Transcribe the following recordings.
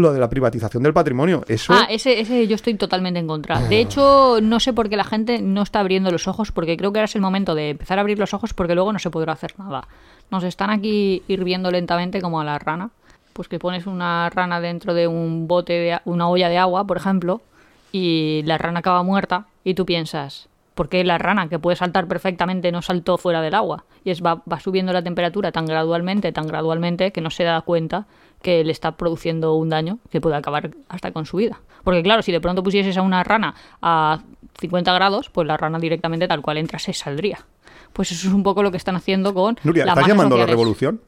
lo de la privatización del patrimonio. Eso. Ah, ese, ese yo estoy totalmente en contra. De hecho, no sé por qué la gente no está abriendo los ojos, porque creo que ahora es el momento de empezar a abrir los ojos, porque luego no se podrá hacer nada. Nos están aquí hirviendo lentamente como a la rana. Pues que pones una rana dentro de un bote, de, una olla de agua, por ejemplo, y la rana acaba muerta, y tú piensas, ¿por qué la rana, que puede saltar perfectamente, no saltó fuera del agua? Y es va, va subiendo la temperatura tan gradualmente, tan gradualmente, que no se da cuenta que le está produciendo un daño que puede acabar hasta con su vida. Porque claro, si de pronto pusieses a una rana a 50 grados, pues la rana directamente tal cual entra se saldría. Pues eso es un poco lo que están haciendo con Nuria, las ¿estás llamando a la revolución?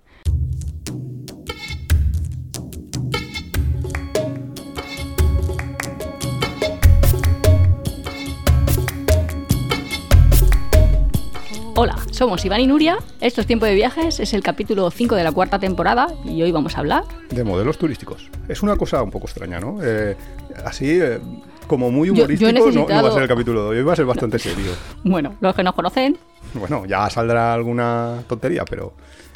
Hola, somos Iván y Nuria. Esto es Tiempo de Viajes, es el capítulo 5 de la cuarta temporada y hoy vamos a hablar. De modelos turísticos. Es una cosa un poco extraña, ¿no? Eh, así, eh, como muy Yo- yo humorístico, no- no, va a ser el capítulo de hoy, va a ser bastante serio. Bueno, los que nos conocen, Bueno, ya saldrá alguna tontería, pero,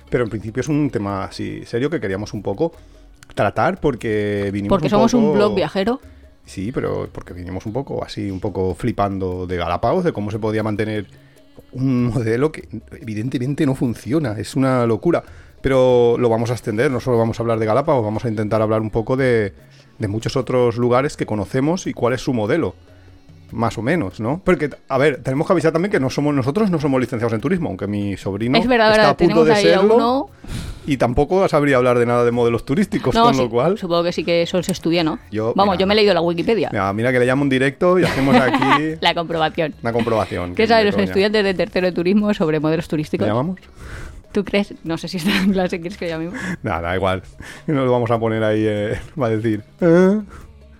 pero en principio es un tema así serio que queríamos un poco tratar porque vinimos porque un somos un blog viajero. Sí, pero porque vinimos un poco así, un poco flipando de Galápagos, de cómo se podía mantener un modelo que evidentemente no funciona, es una locura. Pero lo vamos a extender, no solo vamos a hablar de Galápagos, vamos a intentar hablar un poco de, de muchos otros lugares que conocemos y cuál es su modelo. Más o menos, ¿no? Porque, a ver, tenemos que avisar también que no somos nosotros no somos licenciados en turismo, aunque mi sobrino es verdad, está verdad, a punto de serlo uno. y tampoco sabría hablar de nada de modelos turísticos, No, con sí, lo cual... supongo que sí que eso se estudia, ¿no? Yo- Vamos, mira. yo me he leído la Wikipedia, Mira, mira que le llamo un directo y hacemos aquí la comprobación. una comprobación. ¿Qué saben los estudiantes de tercero de turismo sobre modelos ¿Le turísticos? llamamos? ¿Tú crees? No sé si está en clase, ¿quieres que llamemos? Nada, da igual. No lo vamos a poner ahí, eh, va a decir. ¿Eh?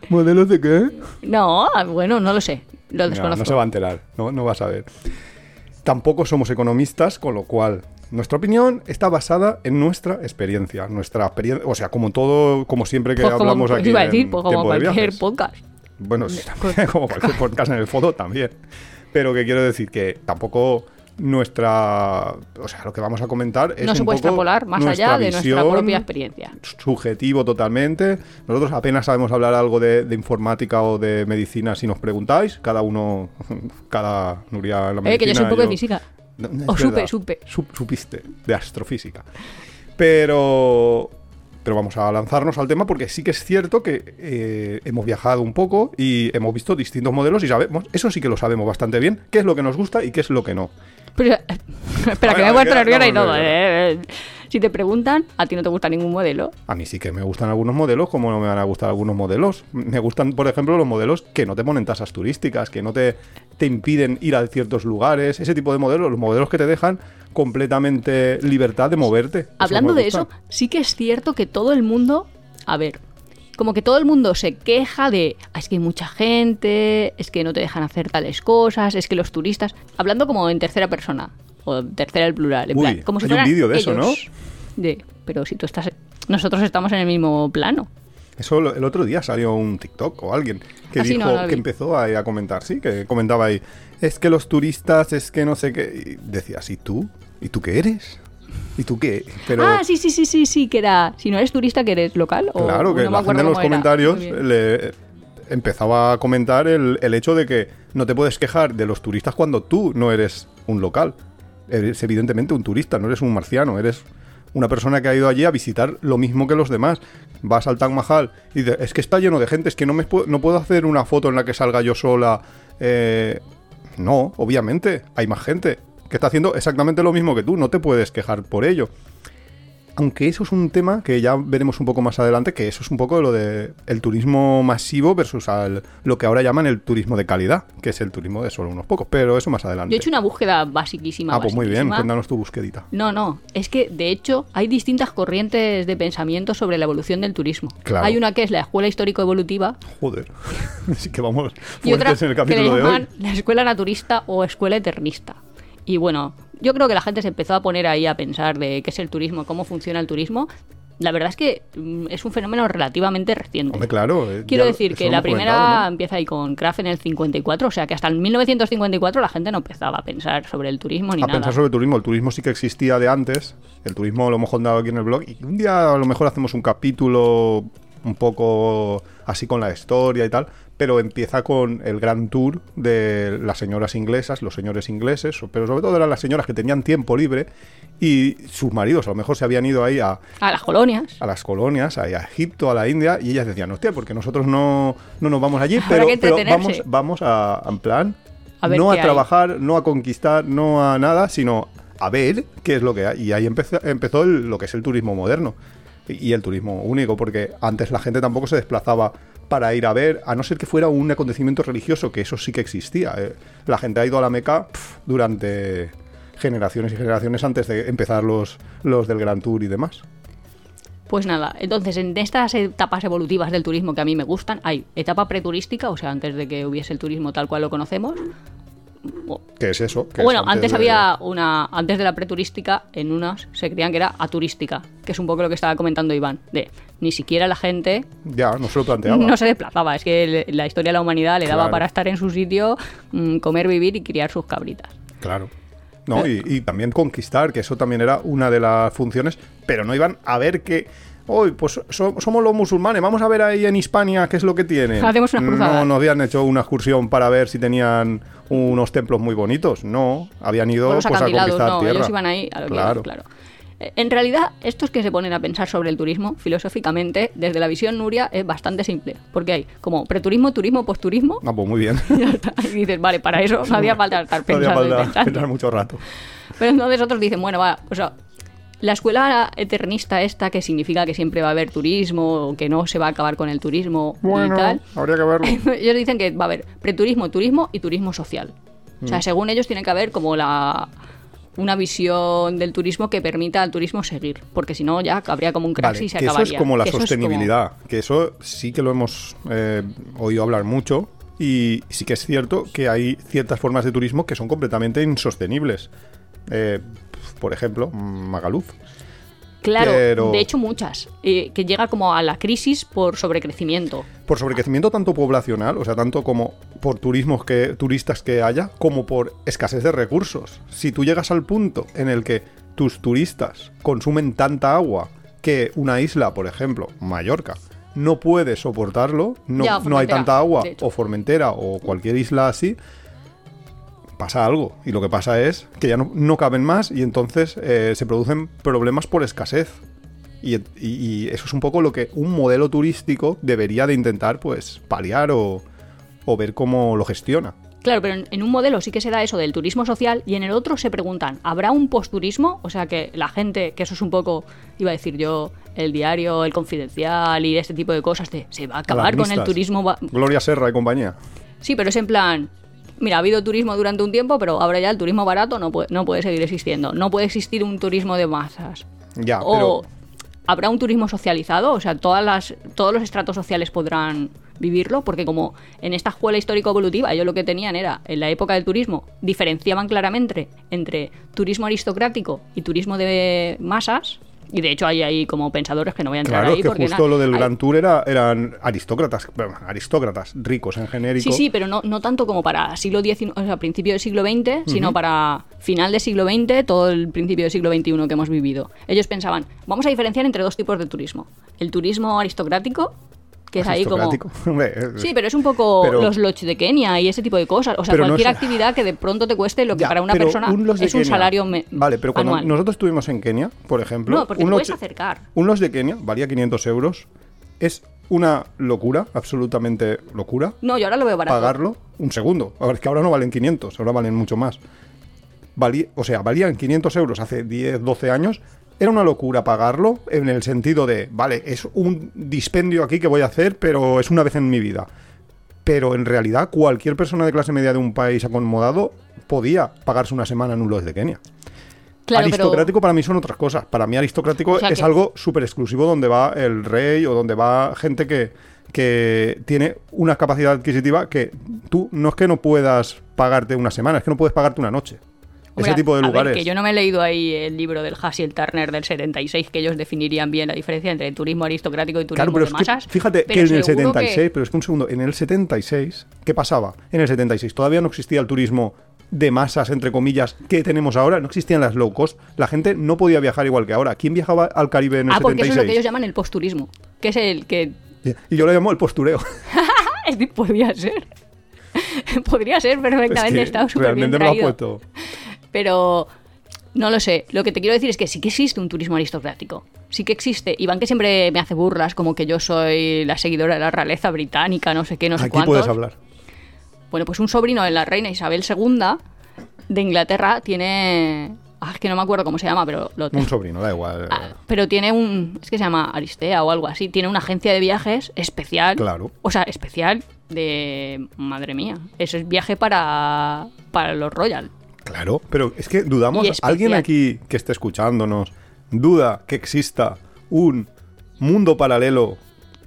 ¿Modelos de qué? No, bueno, no lo sé. Lo desconozco. no se va a enterar, no, no va a saber. Tampoco somos economistas, con lo cual nuestra opinión está basada en nuestra experiencia. Nuestra experiencia, o sea, como todo, como siempre que Pues hablamos aquí. iba a en decir, pues como cualquier Viajes. podcast. Bueno, sí, también, como cualquier podcast en el fondo también. Pero que quiero decir que tampoco nuestra. O sea, lo que vamos a comentar es. No se un puede poco extrapolar más allá de nuestra propia experiencia. subjetivo totalmente. Nosotros apenas sabemos hablar algo de, de informática o de medicina si nos preguntáis. Cada uno, cada Nuria en la medicina. Eh, que yo soy un poco de física. No, no, O supe, supe. Sup- supiste, de astrofísica. Pero... Pero vamos a lanzarnos al tema porque sí que es cierto que eh, hemos viajado un poco y hemos visto distintos modelos y sabemos, eso sí que lo sabemos bastante bien, qué es lo que nos gusta y qué es lo que no. Pero, espera, A que me a puesto ¿qué? nerviosa y No, todo. eh, eh. Si te preguntan, a ti no te gusta ningún modelo. A mí sí que me gustan algunos modelos, como no me van a gustar algunos modelos. Me gustan, por ejemplo, los modelos que no te ponen tasas turísticas, que no te, te impiden ir a ciertos lugares, ese tipo de modelos, los modelos que te dejan completamente libertad de moverte. Hablando de eso, sí que es cierto que todo el mundo, a ver, como que todo el mundo se queja de, "Ah, es que hay mucha gente, es que no te dejan hacer tales cosas, es que los turistas, hablando como en tercera persona, o tercera el plural, en Uy, plan, como si hay un vídeo de eso, ¿no? De, pero si tú estás, nosotros estamos en el mismo plano. Eso el otro día salió un TikTok o alguien que dijo, no, no lo que empezó a, a comentar, sí, que comentaba ahí, es que los turistas, es que no sé qué. Y decías, ¿y tú? ¿Y tú qué eres? ¿Y tú qué? Pero Ah, sí, sí, sí, sí, sí, que era, si no eres turista, que eres local. O, claro, que no la gente en los comentarios le empezaba a comentar el, el hecho de que no te puedes quejar de los turistas cuando tú no eres un local. Eres evidentemente un turista, no eres un marciano, eres una persona que ha ido allí a visitar lo mismo que los demás. Vas al Taj Mahal y dices, es que está lleno de gente, es que no, me pu- no puedo hacer una foto en la que salga yo sola. eh, no, obviamente, hay más gente que está haciendo exactamente lo mismo que tú, no te puedes quejar por ello. Aunque eso es un tema que ya veremos un poco más adelante, que eso es un poco lo de el turismo masivo versus al- lo que ahora llaman el turismo de calidad, que es el turismo de solo unos pocos, pero eso más adelante. Yo he hecho una búsqueda basiquísima. ah, pues muy bien, cuéntanos tu busquedita. No, no, es que de hecho hay distintas corrientes de pensamiento sobre la evolución del turismo. Claro. Hay una que es la escuela histórico-evolutiva Joder, sí que vamos y otra en el que le capítulo de llaman hoy. la escuela naturista o escuela eternista. Y bueno, yo creo que la gente se empezó a poner ahí a pensar de qué es el turismo, cómo funciona el turismo. La verdad es que mm, es un fenómeno relativamente reciente. Hombre, claro. eh, Quiero decir que la primera empieza ahí con Kraft en el 54, o sea que hasta el 1954 la gente no empezaba a pensar sobre el turismo ni a nada. pensar sobre el turismo. El turismo sí que existía de antes. El turismo lo hemos contado aquí en el blog. Y un día a lo mejor hacemos un capítulo un poco así con la historia y tal, pero empieza con el gran tour de las señoras inglesas, los señores ingleses, pero sobre todo eran las señoras que tenían tiempo libre y sus maridos a lo mejor se habían ido ahí a, A las colonias. a las colonias, ahí a Egipto, a la India, y ellas decían, hostia, porque nosotros no, no nos vamos allí, pero, que pero entretenerse". vamos, vamos a, en plan, A no a hay. trabajar, no a conquistar, no a nada, sino a ver qué es lo que hay. Y ahí empezó, empezó el- lo que es el turismo moderno y el turismo único, porque antes la gente tampoco se desplazaba para ir a ver, a no ser que fuera un acontecimiento religioso, que eso sí que existía. eh. La gente ha ido a la Meca durante generaciones y generaciones antes de empezar los, los del Gran Tour y demás. Pues nada, entonces en estas etapas evolutivas del turismo que a mí me gustan, hay etapa preturística, o sea, antes de que hubiese el turismo tal cual lo conocemos. ¿Qué es eso? Bueno, es antes, de- había una, antes de la preturística, en unas se creían que era aturística, que es un poco lo que estaba comentando Iván, de ni siquiera la gente Ya, no se lo planteaba. no se desplazaba, es que le- la historia de la humanidad le daba Claro. para estar en su sitio, mm, comer, vivir y criar sus cabritas. Claro. No, y, y también conquistar, que eso también era una de las funciones, pero no iban a ver que. Hoy, pues so- somos los musulmanes, vamos a ver ahí en Hispania qué es lo que tienen. Hacemos unas cruzadas. No, no habían hecho una excursión para ver si tenían unos templos muy bonitos, no. Habían ido pues, a conquistar no, tierra. ellos iban ahí a lo que claro. iban, claro. Eh, En realidad, estos que se ponen a pensar sobre el turismo, filosóficamente, desde la visión Nuria, es bastante simple. Porque hay como preturismo, turismo, posturismo. Ah, pues muy bien. y está. Y dices, vale, para eso no hacía falta estar No pensando y falta pensando. pensar mucho rato. Pero entonces otros dicen, bueno, va, o sea, la escuela eternista esta, que significa que siempre va a haber turismo, o que no se va a acabar con el turismo y tal. habría que verlo. ellos dicen que va a haber preturismo, turismo y turismo social. O Mm. sea, según ellos tiene que haber como la una visión del turismo que permita al turismo seguir, porque si no ya habría como un crash Vale, y se que eso es como la Que eso es como- sostenibilidad, que eso sí que lo hemos eh, oído hablar mucho y sí que es cierto que hay ciertas formas de turismo que son completamente insostenibles. Eh, por ejemplo, Magaluf. Claro, pero- de hecho muchas, eh, que llega como a la crisis por sobrecrecimiento. Por sobrecrecimiento tanto poblacional, o sea, tanto como por turismos que, turistas que haya, como por escasez de recursos. Si tú llegas al punto en el que tus turistas consumen tanta agua que una isla, por ejemplo, Mallorca, no puede soportarlo, no, Ya, no hay tanta agua, o Formentera, o cualquier isla así, pasa algo. Y lo que pasa es que ya no, no caben más y entonces eh, se producen problemas por escasez. Y, y- y eso es un poco lo que un modelo turístico debería de intentar pues paliar o, o ver cómo lo gestiona. Claro, pero en, un modelo sí que se da eso del turismo social y en el otro se preguntan, ¿habrá un posturismo? O sea, que la gente, que eso es un poco, iba a decir yo, el diario, el confidencial y este tipo de cosas, de, se va a acabar con el turismo. Gloria Serra y compañía. Sí, pero es en plan, mira, ha habido turismo durante un tiempo, pero ahora ya el turismo barato no puede, no puede seguir existiendo. No puede existir un turismo de masas. Ya, o pero habrá un turismo socializado, o sea, todas las, todos los estratos sociales podrán vivirlo, porque como en esta escuela histórico-evolutiva ellos lo que tenían era, en la época del turismo, diferenciaban claramente entre turismo aristocrático y turismo de masas, y de hecho hay ahí como pensadores que no voy a entrar claro, ahí que porque justo lo del hay- Gran Tour era, eran aristócratas, aristócratas, ricos en genérico. Sí, sí, pero no, no tanto como para siglo XIX, o sea, principio del siglo XX, sino para final del siglo XX, todo el principio del siglo XXI que hemos vivido. Ellos pensaban, vamos a diferenciar entre dos tipos de turismo. El turismo aristocrático, que es ahí como... Eh, Sí, pero es un poco Pero- los lodge de Kenia y ese tipo de cosas. O sea, no cualquier es- actividad que de pronto te cueste lo que Ya, para una persona un es un Kenia- salario me- Vale, pero cuando anual. nosotros estuvimos en Kenia, por ejemplo, No, porque un te puedes lodge- acercar. Un lodge de Kenia valía 500 euros. Es una locura, absolutamente locura. No, yo ahora lo veo barato. Pagarlo un segundo. Ahora es que ahora no valen 500, ahora valen mucho más. Valí- o sea, valían 500 euros hace 10, 12 años. Era una locura pagarlo en el sentido de, vale, es un dispendio aquí que voy a hacer, pero es una vez en mi vida. Pero en realidad cualquier persona de clase media de un país acomodado podía pagarse una semana en un lodge de Kenia. Claro, pero- aristocrático para mí son otras cosas. Para mí aristocrático O sea es que- algo súper exclusivo donde va el rey o donde va gente que, que tiene una capacidad adquisitiva que tú no es que no puedas pagarte una semana, es que no puedes pagarte una noche. Hombre, Ese tipo de ver, lugares. que yo no me he leído ahí el libro del Hassel Turner del 76, que ellos definirían bien la diferencia entre turismo aristocrático y turismo Claro, pero de que masas. fíjate pero que en el seguro que- 76, pero es que un segundo, en el 76, ¿qué pasaba? En el 76 todavía no existía el turismo de masas, entre comillas, que tenemos ahora, no existían las low cost, la gente no podía viajar igual que ahora. ¿Quién viajaba al Caribe en el Ah, porque eso 76? es lo que ellos llaman el posturismo, que es el que Y yo lo llamo el postureo. Podría ser. Podría ser perfectamente, Es que está súper bien lo ha traído. puesto. Pero no lo sé. Lo que te quiero decir es que sí que existe un turismo aristocrático. Sí que existe. Iván que siempre me hace burlas como que yo soy la seguidora de la realeza británica, no sé qué, no sé Aquí cuántos. puedes hablar. Bueno, pues un sobrino de la reina Isabel II de Inglaterra tiene... Ah, es que no me acuerdo cómo se llama, pero lo Un sobrino, da igual. Ah, pero tiene un. Es que se llama Aristea o algo así. Tiene una agencia de viajes especial. Claro. O sea, especial de. Madre mía. Eso es viaje para. Para los Royal. Claro, pero es que dudamos, alguien aquí que esté escuchándonos, duda que exista un mundo paralelo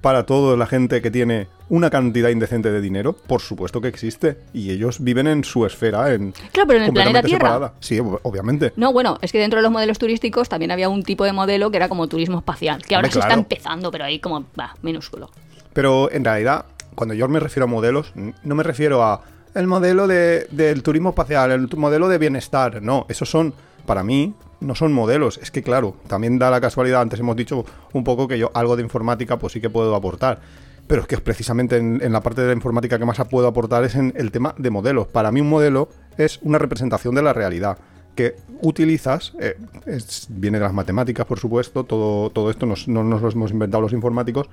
para toda la gente que tiene una cantidad indecente de dinero. Por supuesto que existe. Y ellos viven en su esfera, en Claro, pero en el planeta completamente Tierra. separada. Sí, ob- obviamente. No, bueno, es que dentro de los modelos turísticos también había un tipo de modelo que era como turismo espacial. Que ahora Hombre, se está empezando, pero ahí como. Va, minúsculo. Pero en realidad, cuando yo me refiero a modelos, no me refiero a el modelo de- del turismo espacial, el modelo de bienestar. No, esos son, para mí, no son modelos. Es que, claro, también da la casualidad, antes hemos dicho un poco que yo algo de informática pues sí que puedo aportar. Pero es que precisamente en, en la parte de la informática que más puedo aportar es en el tema de modelos. Para mí un modelo es una representación de la realidad que utilizas, eh, es- viene de las matemáticas, por supuesto, todo, todo esto nos- no nos lo hemos inventado los informáticos.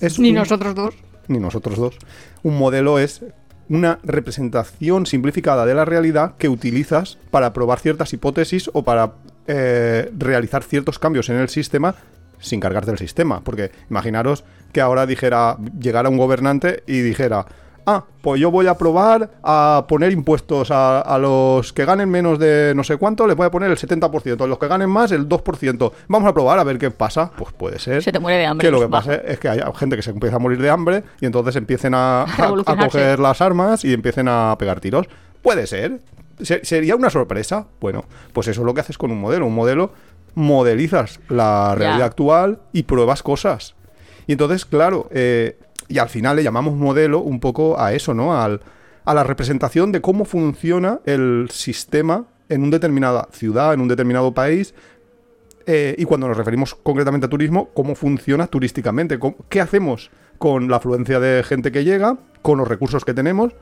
Es Ni un- nosotros dos. ni nosotros dos. Un modelo es una representación simplificada de la realidad que utilizas para probar ciertas hipótesis o para eh, realizar ciertos cambios en el sistema sin cargarte el sistema. Porque imaginaros que ahora dijera, llegara un gobernante y dijera, ah, pues yo voy a probar a poner impuestos a, a los que ganen menos de no sé cuánto, les voy a poner el 70%, a los que ganen más el 2%. Vamos a probar a ver qué pasa. Pues puede ser. Se te muere de hambre, Que lo que pasa es que haya gente que se empieza a morir de hambre y entonces empiecen a, a- a revolucionarse. coger las armas y empiecen a pegar tiros. Puede ser. Se- ¿Sería una sorpresa? Bueno, pues eso es lo que haces con un modelo. Un modelo modelizas la realidad actual y pruebas cosas. Y entonces, claro, eh, y al final le llamamos modelo un poco a eso, ¿no? Al, a la representación de cómo funciona el sistema en una determinada ciudad, en un determinado país, eh, y cuando nos referimos concretamente a turismo, cómo funciona turísticamente, qué hacemos con la afluencia de gente que llega, con los recursos que tenemos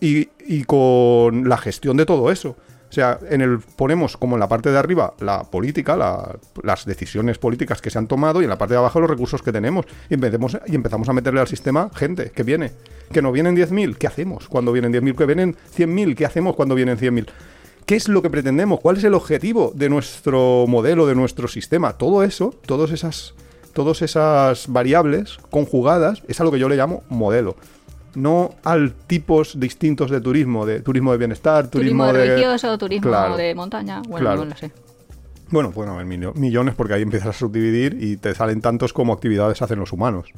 y, y con la gestión de todo eso. O sea, en el ponemos como en la parte de arriba la política, la- las decisiones políticas que se han tomado y en la parte de abajo los recursos que tenemos. Y empecemos, y empezamos a meterle al sistema gente que viene. Que no vienen 10.000, ¿qué hacemos cuando vienen 10.000? Que vienen 100.000, ¿qué hacemos cuando vienen 100.000? ¿Qué es lo que pretendemos? ¿Cuál es el objetivo de nuestro modelo, de nuestro sistema? Todo eso, todas esas, todas esas variables conjugadas, es a lo que yo le llamo modelo. No al tipos distintos de turismo, de turismo de bienestar, Turismo, turismo, de... religioso, turismo Claro. de montaña. Bueno, Claro. no lo sé. Bueno, bueno, en millo- millones porque ahí empiezas a subdividir y te salen tantos como actividades hacen los humanos.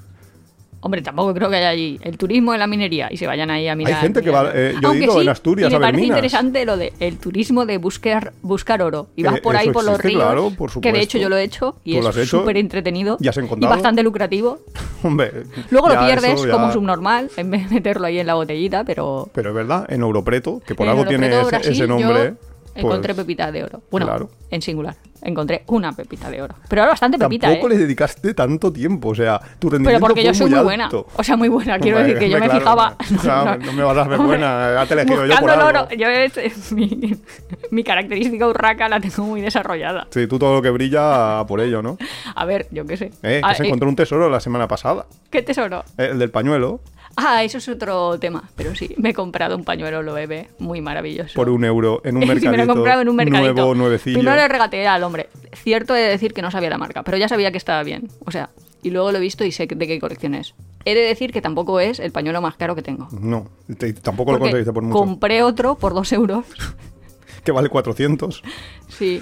Hombre, tampoco creo que haya allí el turismo de la minería y se vayan ahí a mirar. gente que va- eh, yo Aunque sí, en Asturias y me a ver parece minas. interesante lo de el turismo de buscar buscar oro. Y vas Eh, por ahí por los ríos, claro, por que de hecho yo lo he hecho y ¿Tú lo has es súper entretenido ¿Ya has y bastante lucrativo. Hombre, Luego lo pierdes eso como subnormal en vez de meterlo ahí en la botellita, pero Pero es verdad, en Europreto, que por en algo tiene ese, Brasil, ese nombre. yo encontré pues, pepitas de oro. Bueno, claro. en singular. Encontré una pepita de oro. Pero era bastante pepita, Tampoco ¿eh? le dedicaste tanto tiempo, o sea, tu Pero rendimiento porque yo soy muy, muy buena. O sea, muy buena. Quiero Hombre, decir que yo me claro, fijaba. no, no me vas a ver Hombre, buena, ya te yo por algo. oro. Yo es, mi, mi característica urraca la tengo muy desarrollada. Sí, tú todo lo que brilla a por ello, ¿no? A ver, yo qué sé. Eh, que Ah, se eh, encontró un tesoro la semana pasada. ¿Qué tesoro? El del pañuelo, Ah, eso es otro tema. Pero sí, me he comprado un pañuelo lo bebé muy maravilloso. por un euro, en un Sí, mercadito. me lo he comprado en un mercadito. Nuevo, nuevecillo. Primero le regateé al hombre. Cierto de decir que no sabía la marca, pero ya sabía que estaba bien. O sea, y luego lo he visto y sé de qué colección es. He de decir que tampoco es el pañuelo más caro que tengo. No, te- tampoco lo Porque conseguiste por mucho. compré otro por dos euros. Que vale 400. Sí.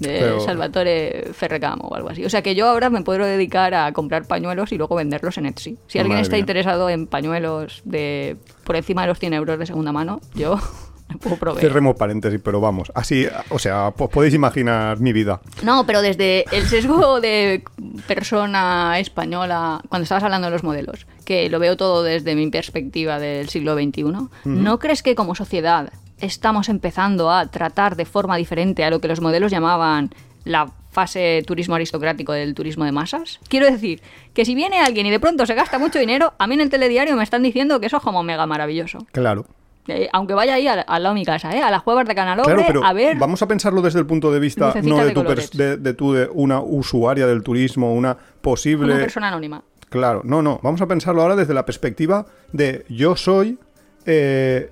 De Pero- Salvatore Ferragamo o algo así. O sea que yo ahora me puedo dedicar a comprar pañuelos y luego venderlos en Etsy. Si alguien Madre está mía. interesado en pañuelos de por encima de los 100 euros de segunda mano, yo me puedo proveer. Cerremos paréntesis, pero vamos. Así, o sea, pues podéis imaginar mi vida. No, pero desde el sesgo de persona española, cuando estabas hablando de los modelos, que lo veo todo desde mi perspectiva del siglo XXI, ¿no crees que como sociedad estamos empezando a tratar de forma diferente a lo que los modelos llamaban la fase turismo aristocrático del turismo de masas. Quiero decir que si viene alguien y de pronto se gasta mucho dinero, a mí en el telediario me están diciendo que eso es como mega maravilloso. Claro. Eh, aunque vaya ahí al, lado de mi casa, ¿eh? a las cuevas de Canalobre, Claro, pero a ver... vamos a pensarlo desde el punto de vista no de de tu, de, de tú, de una usuaria del turismo, una posible... Una persona anónima. Claro, no, no. Vamos a pensarlo ahora desde la perspectiva de yo soy eh,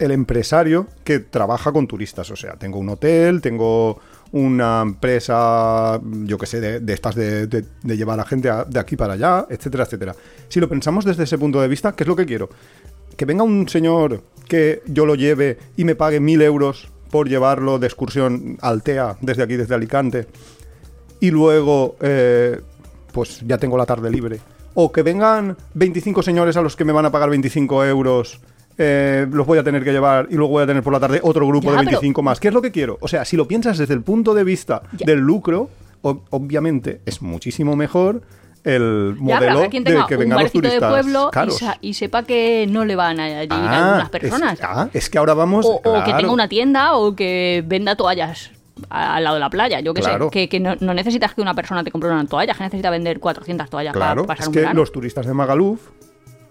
el empresario que trabaja con turistas. O sea, tengo un hotel, tengo una empresa, yo que sé, de, estas de, llevar a gente de aquí para allá, etcétera, etcétera. Si lo pensamos desde ese punto de vista, ¿qué es lo que quiero? Que venga un señor que yo lo lleve y me pague mil euros por llevarlo de excursión al TEA desde aquí, desde Alicante, y luego eh, pues ya tengo la tarde libre. O que vengan 25 señores a los que me van a pagar 25 euros, eh, los voy a tener que llevar y luego voy a tener por la tarde otro grupo Ya, de pero- 25 más. ¿Qué es lo que quiero? O sea, si lo piensas desde el punto de vista Ya. del lucro, ob- obviamente es muchísimo mejor el Ya, modelo quien de tenga que un vengan los barecito de turistas pueblo y, caros. sa- y sepa que no le van a ir Ah, algunas es- personas. ah, es que ahora vamos... o, o que tenga una tienda o que venda toallas al lado de la playa, yo qué Claro. sé, que, que no, no necesitas que una persona te compre una toalla, que necesita vender 400 toallas Claro, para pasar es un que verano. los turistas de Magaluf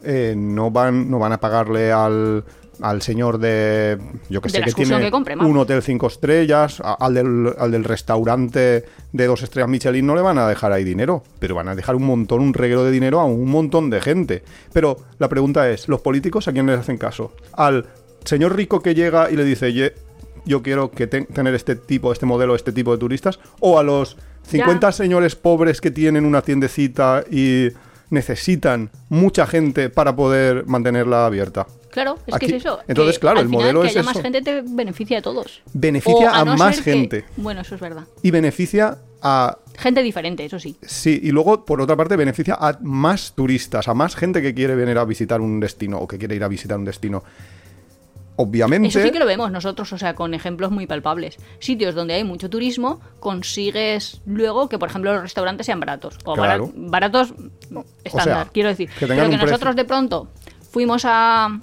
eh, no van no van a pagarle al, al señor de yo que De sé que tiene que compre, vamos. un hotel cinco estrellas a- al del, al del restaurante de dos estrellas Michelin no le van a dejar ahí dinero pero van a dejar un montón un reguero de dinero a un montón de gente pero la pregunta es los políticos a quién les hacen caso al señor rico que llega y le dice "Ye- yo quiero que te- tener este tipo este modelo este tipo de turistas o a los 50 Ya. señores pobres que tienen una tiendecita y necesitan mucha gente para poder mantenerla abierta. Claro, es Aquí- que es eso. entonces, que claro, el final modelo que es haya eso. más gente te beneficia a todos. Beneficia a no más que- gente. Bueno, eso es verdad. Y beneficia a... Gente diferente, eso sí. Sí, y luego, por otra parte, beneficia a más turistas, a más gente que quiere venir a visitar un destino o que quiere ir a visitar un destino. Obviamente... Eso sí que lo vemos nosotros, o sea, con ejemplos muy palpables. Sitios donde hay mucho turismo, consigues luego que, por ejemplo, los restaurantes sean baratos. O Claro. baratos estándar, sea, quiero decir. que Pero que precio. nosotros de pronto fuimos a...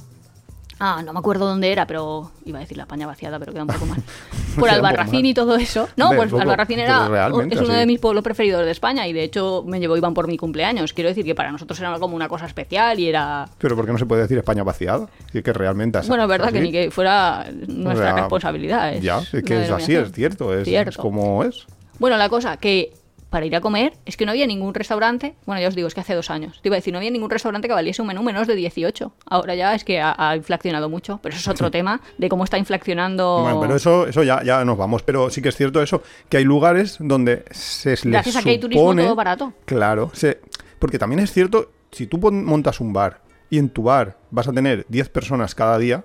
Ah, no me acuerdo dónde era, pero iba a decir la España vaciada, pero queda un poco mal. Por Albarracín y todo eso. No, pues poco, Albarracín era es uno así. de mis pueblos preferidos de España y de hecho me llevó Iván por mi cumpleaños. Quiero decir que para nosotros era como una cosa especial y era Pero ¿por qué no se puede decir España vaciada? Y que realmente es bueno, es verdad que ni que fuera nuestra O sea, responsabilidad. Es Ya, es que es así, es cierto, es, Cierto. es como es. Bueno, la cosa que para ir a comer es que no había ningún restaurante. Bueno, ya os digo, es que hace dos años. Te iba a decir, no había ningún restaurante que valiese un menú menos de 18. Ahora ya es que ha, ha inflacionado mucho, pero eso es otro tema de cómo está inflacionando. Bueno, pero eso, eso ya, ya nos vamos. Pero sí que es cierto eso, que hay lugares donde se les Gracias a que hay turismo, todo barato. Claro, se- porque también es cierto, si tú montas un bar y en tu bar vas a tener 10 personas cada día,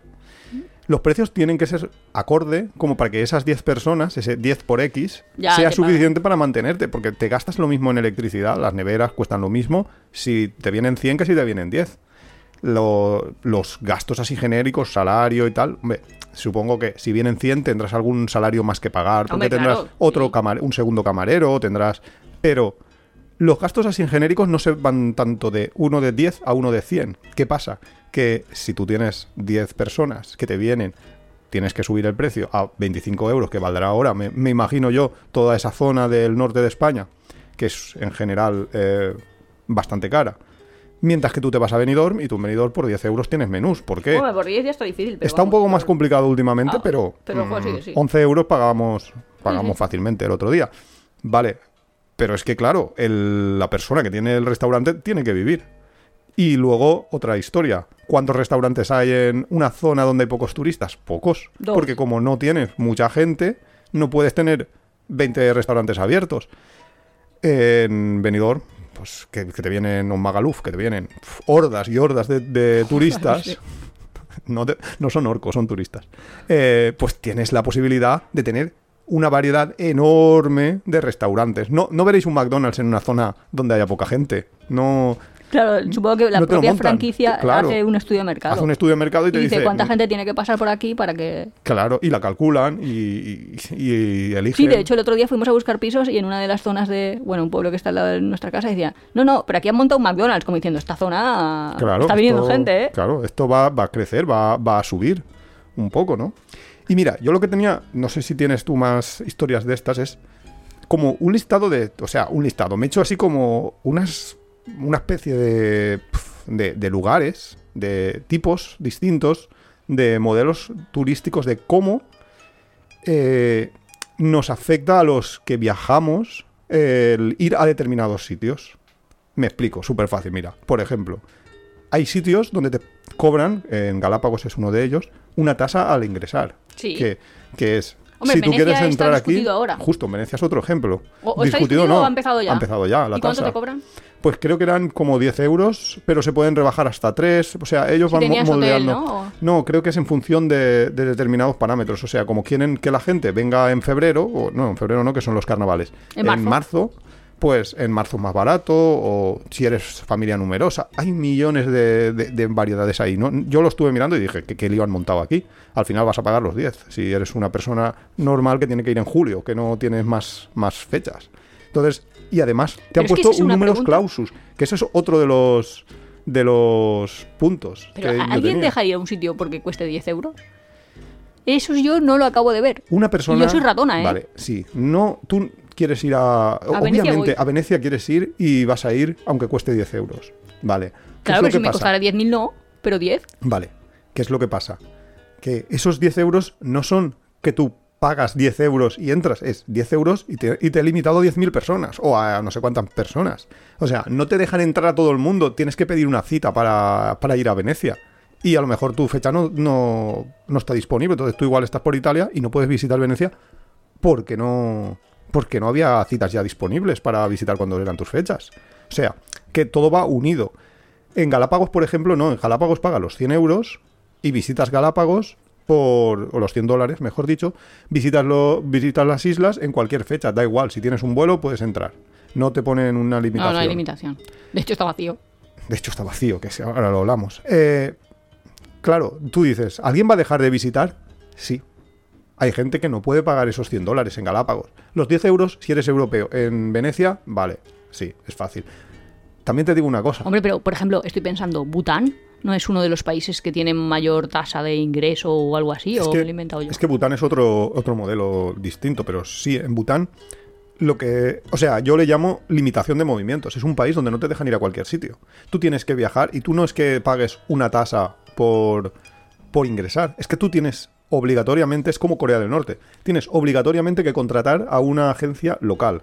los precios tienen que ser acorde como para que esas 10 personas, ese 10 por X, Ya, sea te suficiente para mantenerte, porque te gastas lo mismo en electricidad, las neveras cuestan lo mismo si te vienen 100 que si te vienen 10. Lo- los gastos así genéricos, salario y tal, hombre, supongo que si vienen 100 tendrás algún salario más que pagar, porque Hombre, tendrás claro, otro sí. camar- un segundo camarero, tendrás... Pero los gastos así genéricos no se van tanto de uno de 10 a uno de 100. ¿Qué pasa? Que si tú tienes 10 personas que te vienen, tienes que subir el precio a 25 euros, que valdrá ahora, me, me imagino yo, toda esa zona del norte de España, que es en general eh, bastante cara. Mientras que tú te vas a Benidorm y tú en Benidorm por 10 euros tienes menús. ¿Por qué? Hombre, por 10 ya está difícil. pero Está un poco más complicado últimamente, Ah, pero, pero, pues, sí, mm, sí. 11 euros pagamos, pagamos fácilmente el otro día. Vale, pero es que claro, el- la persona que tiene el restaurante tiene que vivir. Y luego otra historia. ¿Cuántos restaurantes hay en una zona donde hay pocos turistas? Pocos. Dos. Porque como no tienes mucha gente, no puedes tener 20 restaurantes abiertos. En Benidorm, pues que, que te vienen un Magaluf, que te vienen hordas y hordas de, de turistas. No, te- no son orcos, son turistas. Eh, pues tienes la posibilidad de tener una variedad enorme de restaurantes. No, no veréis un McDonald's en una zona donde haya poca gente. No Claro, supongo que la No propia franquicia Claro. hace un estudio de mercado. hace un estudio de mercado y y te dice, dice cuánta gente tiene que pasar por aquí para que... Claro, y la calculan y, y, y eligen. Sí, de hecho, el otro día fuimos a buscar pisos y en una de las zonas de, bueno, un pueblo que está al lado de nuestra casa decía, no, no, pero aquí han montado un McDonald's, como diciendo, esta zona Claro, está viniendo esto- gente, ¿eh? Claro, esto va, va a crecer, va, va a subir un poco, ¿no? Y mira, yo lo que tenía, no sé si tienes tú más historias de estas, es como un listado de. O sea, un listado. Me he hecho así como unas. Una especie de. de, lugares, de tipos distintos, de modelos turísticos, de cómo eh, nos afecta a los que viajamos el ir a determinados sitios. Me explico, súper fácil. Mira, por ejemplo, hay sitios donde te cobran, en Galápagos es uno de ellos, una tasa al ingresar. Sí. Que, que es. Hombre, si tú Venecia quieres entrar aquí, ahora. justo, en Venecia es otro ejemplo. ¿O- o discutido o ha empezado ya? Ha empezado ya, la ¿Y cuánto tasa. te cobran? Pues creo que eran como 10 euros, pero se pueden rebajar hasta 3. O sea, ellos Si van mo- tenías hotel, moldeando. ¿no? No, creo que es en función de, de determinados parámetros. O sea, como quieren que la gente venga en febrero, o no, en febrero no, que son los carnavales. En marzo. Pues en marzo es más barato, o si eres familia numerosa. Hay millones de, de- de variedades ahí. ¿no? Yo lo estuve mirando y dije, ¿qué, qué lío han montado aquí? Al final vas a pagar los 10. Si eres una persona normal que tiene que ir en julio, que no tienes más, más fechas. Entonces, y además te Pero han puesto es un números clausus, que eso es otro de los de los puntos. Pero que yo ¿alguien tenía. deja ir a un sitio porque cueste 10 euros? Eso yo no lo acabo de ver. Una persona. Yo soy ratona, ¿eh? Vale, sí. No, tú quieres ir a. Obviamente, a Venecia quieres ir y vas a ir aunque cueste 10 euros. Vale. ¿Qué Claro, pero si que me pasa? costara 10.000 no, pero 10. Vale. ¿Qué es lo que pasa? Que esos 10 euros no son que tú pagas 10 euros y entras, es 10 euros y te, y te he limitado a 10.000 personas o a no sé cuántas personas. O sea, no te dejan entrar a todo el mundo, tienes que pedir una cita para, para ir a Venecia. Y a lo mejor tu fecha no, no, no está disponible, entonces tú igual estás por Italia y no puedes visitar Venecia porque no, porque no había citas ya disponibles para visitar cuando eran tus fechas. O sea, que todo va unido. En Galápagos, por ejemplo, no. En Galápagos pagas los 100 euros y visitas Galápagos por. o los 100 dólares, mejor dicho. Visitas, lo, visitas las islas en cualquier fecha. Da igual, si tienes un vuelo puedes entrar. No te ponen una No, limitación. no hay limitación. De hecho, está vacío. De hecho, está vacío, que si ahora lo hablamos. Eh, claro, tú dices, ¿alguien va a dejar de visitar? Sí. Hay gente que no puede pagar esos 100 dólares en Galápagos. Los 10 euros, si eres europeo. En Venecia, vale. Sí, es fácil. También te digo una cosa. Hombre, pero por ejemplo, estoy pensando, ¿Bután no es uno de los países que tienen mayor tasa de ingreso o algo así? Es ¿O que, me lo he inventado yo? es que Bután es otro, otro modelo distinto, pero sí, en Bután lo que... O sea, yo le llamo limitación de movimientos. Es un país donde no te dejan ir a cualquier sitio. Tú tienes que viajar y tú no es que pagues una tasa por, por ingresar. Es que tú tienes obligatoriamente, es como Corea del Norte, tienes obligatoriamente que contratar a una agencia local.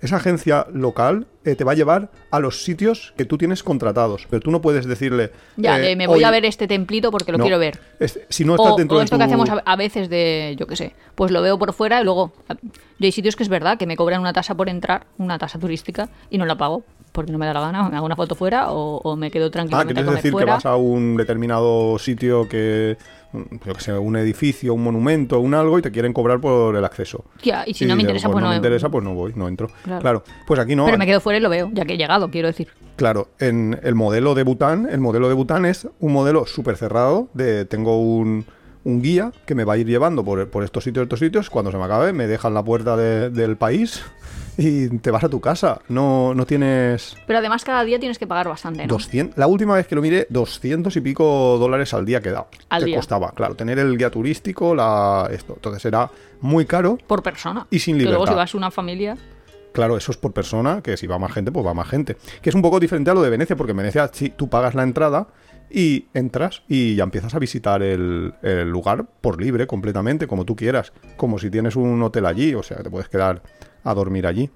Esa agencia local eh, te va a llevar a los sitios que tú tienes contratados, pero tú no puedes decirle... Ya, eh, me voy "Oye, a ver este templito porque lo no, quiero ver. es- si no estás O, dentro o de esto tu- que hacemos a, veces de, yo qué sé, pues lo veo por fuera y luego... Yo hay sitios que es verdad que me cobran una tasa por entrar, una tasa turística, y no la pago porque no me da la gana, me hago una foto fuera o, o me quedo Ah, tranquilamente a quieres decir que vas a un determinado sitio que, yo que sé, un edificio, un monumento, un algo y te quieren cobrar por el acceso. Ya, y si no me interesa, pues no no- me interesa, pues no voy, no entro. Claro. Claro, pues aquí no. Pero me quedo fuera y lo veo, ya que he llegado, quiero decir. Claro, en el modelo de Bután, el modelo de Bután es un modelo súper cerrado de tengo un, un guía que me va a ir llevando por, por estos sitios, estos sitios, cuando se me acabe me dejan la puerta de- del país y te vas a tu casa. No, no tienes... Pero además cada día tienes que pagar bastante, ¿no? 200, la última vez que lo miré, 200 y pico dólares al día que da. Al que día. costaba, claro, tener el guía turístico, la esto. Entonces era muy caro. Por persona. Y sin Que luego libertad. si vas a una familia... Claro, eso es por persona, que si va más gente, pues va más gente. Que es un poco diferente a lo de Venecia, porque en Venecia sí, tú pagas la entrada y entras y ya empiezas a visitar el, el lugar por libre, completamente, como tú quieras. Como si tienes un hotel allí, o sea, te puedes quedar a dormir allí.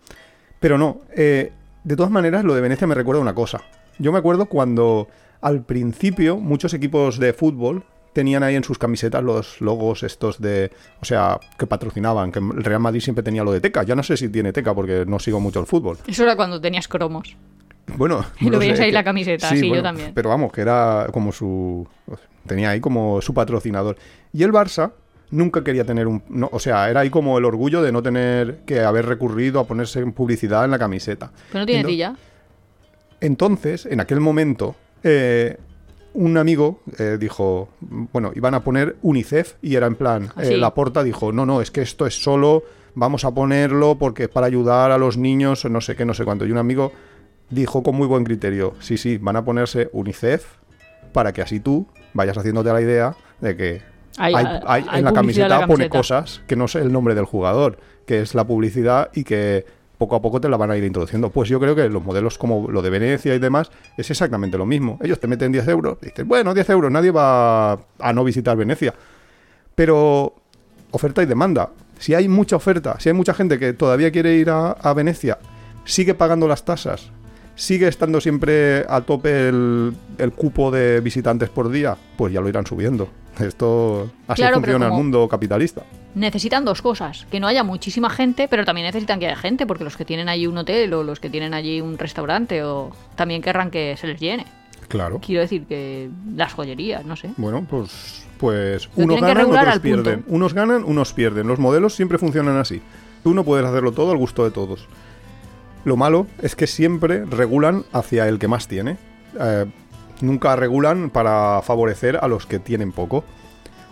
Pero no, eh, de todas maneras, lo de Venecia me recuerda una cosa. Yo me acuerdo cuando al principio muchos equipos de fútbol tenían ahí en sus camisetas los logos estos de, o sea, que patrocinaban, que el Real Madrid siempre tenía lo de Teca. Ya no sé si tiene Teca porque no sigo mucho el fútbol. Eso era cuando tenías cromos. Bueno, Y lo veías ahí que- la camiseta, sí, yo también. Pero vamos, que era como su tenía ahí como su patrocinador. Y el Barça nunca quería tener un, no, o sea, era ahí como el orgullo de no tener que haber recurrido a ponerse en publicidad en la camiseta. Pero no tiene Ento- tilla. Entonces, en aquel momento, eh, un amigo eh, dijo, bueno, iban a poner UNICEF y era en plan, Ah, eh, la porta dijo, no, no, es que esto es solo, vamos a ponerlo porque es para ayudar a los niños, no sé qué, no sé cuánto. Y un amigo dijo con muy buen criterio, sí, sí, van a ponerse UNICEF para que así tú vayas haciéndote la idea de que Hay- hay- en la camiseta, pone cosas que no sé el nombre del jugador. que es la publicidad y que poco a poco te la van a ir introduciendo. Pues yo creo que los modelos como lo de Venecia y demás es exactamente lo mismo. Ellos te meten 10 euros, y dices, bueno, 10 euros, nadie va a no visitar Venecia. Pero oferta y demanda. Si hay mucha oferta, si hay mucha gente que todavía quiere ir a, a Venecia, sigue pagando las tasas, sigue estando siempre a tope el, el cupo de visitantes por día, pues ya lo irán subiendo. Esto así Claro, funciona el mundo capitalista. Necesitan dos cosas, que no haya muchísima gente, pero también necesitan que haya gente, porque los que tienen allí un hotel o los que tienen allí un restaurante o también querrán que se les llene. Claro. Quiero decir que las joyerías, no sé. Bueno, pues, pues Lo unos ganan, otros punto. pierden. Unos ganan, unos pierden. Los modelos siempre funcionan así. Tú no puedes hacerlo todo al gusto de todos. Lo malo es que siempre regulan hacia el que más tiene. Eh, nunca regulan para favorecer a los que tienen poco.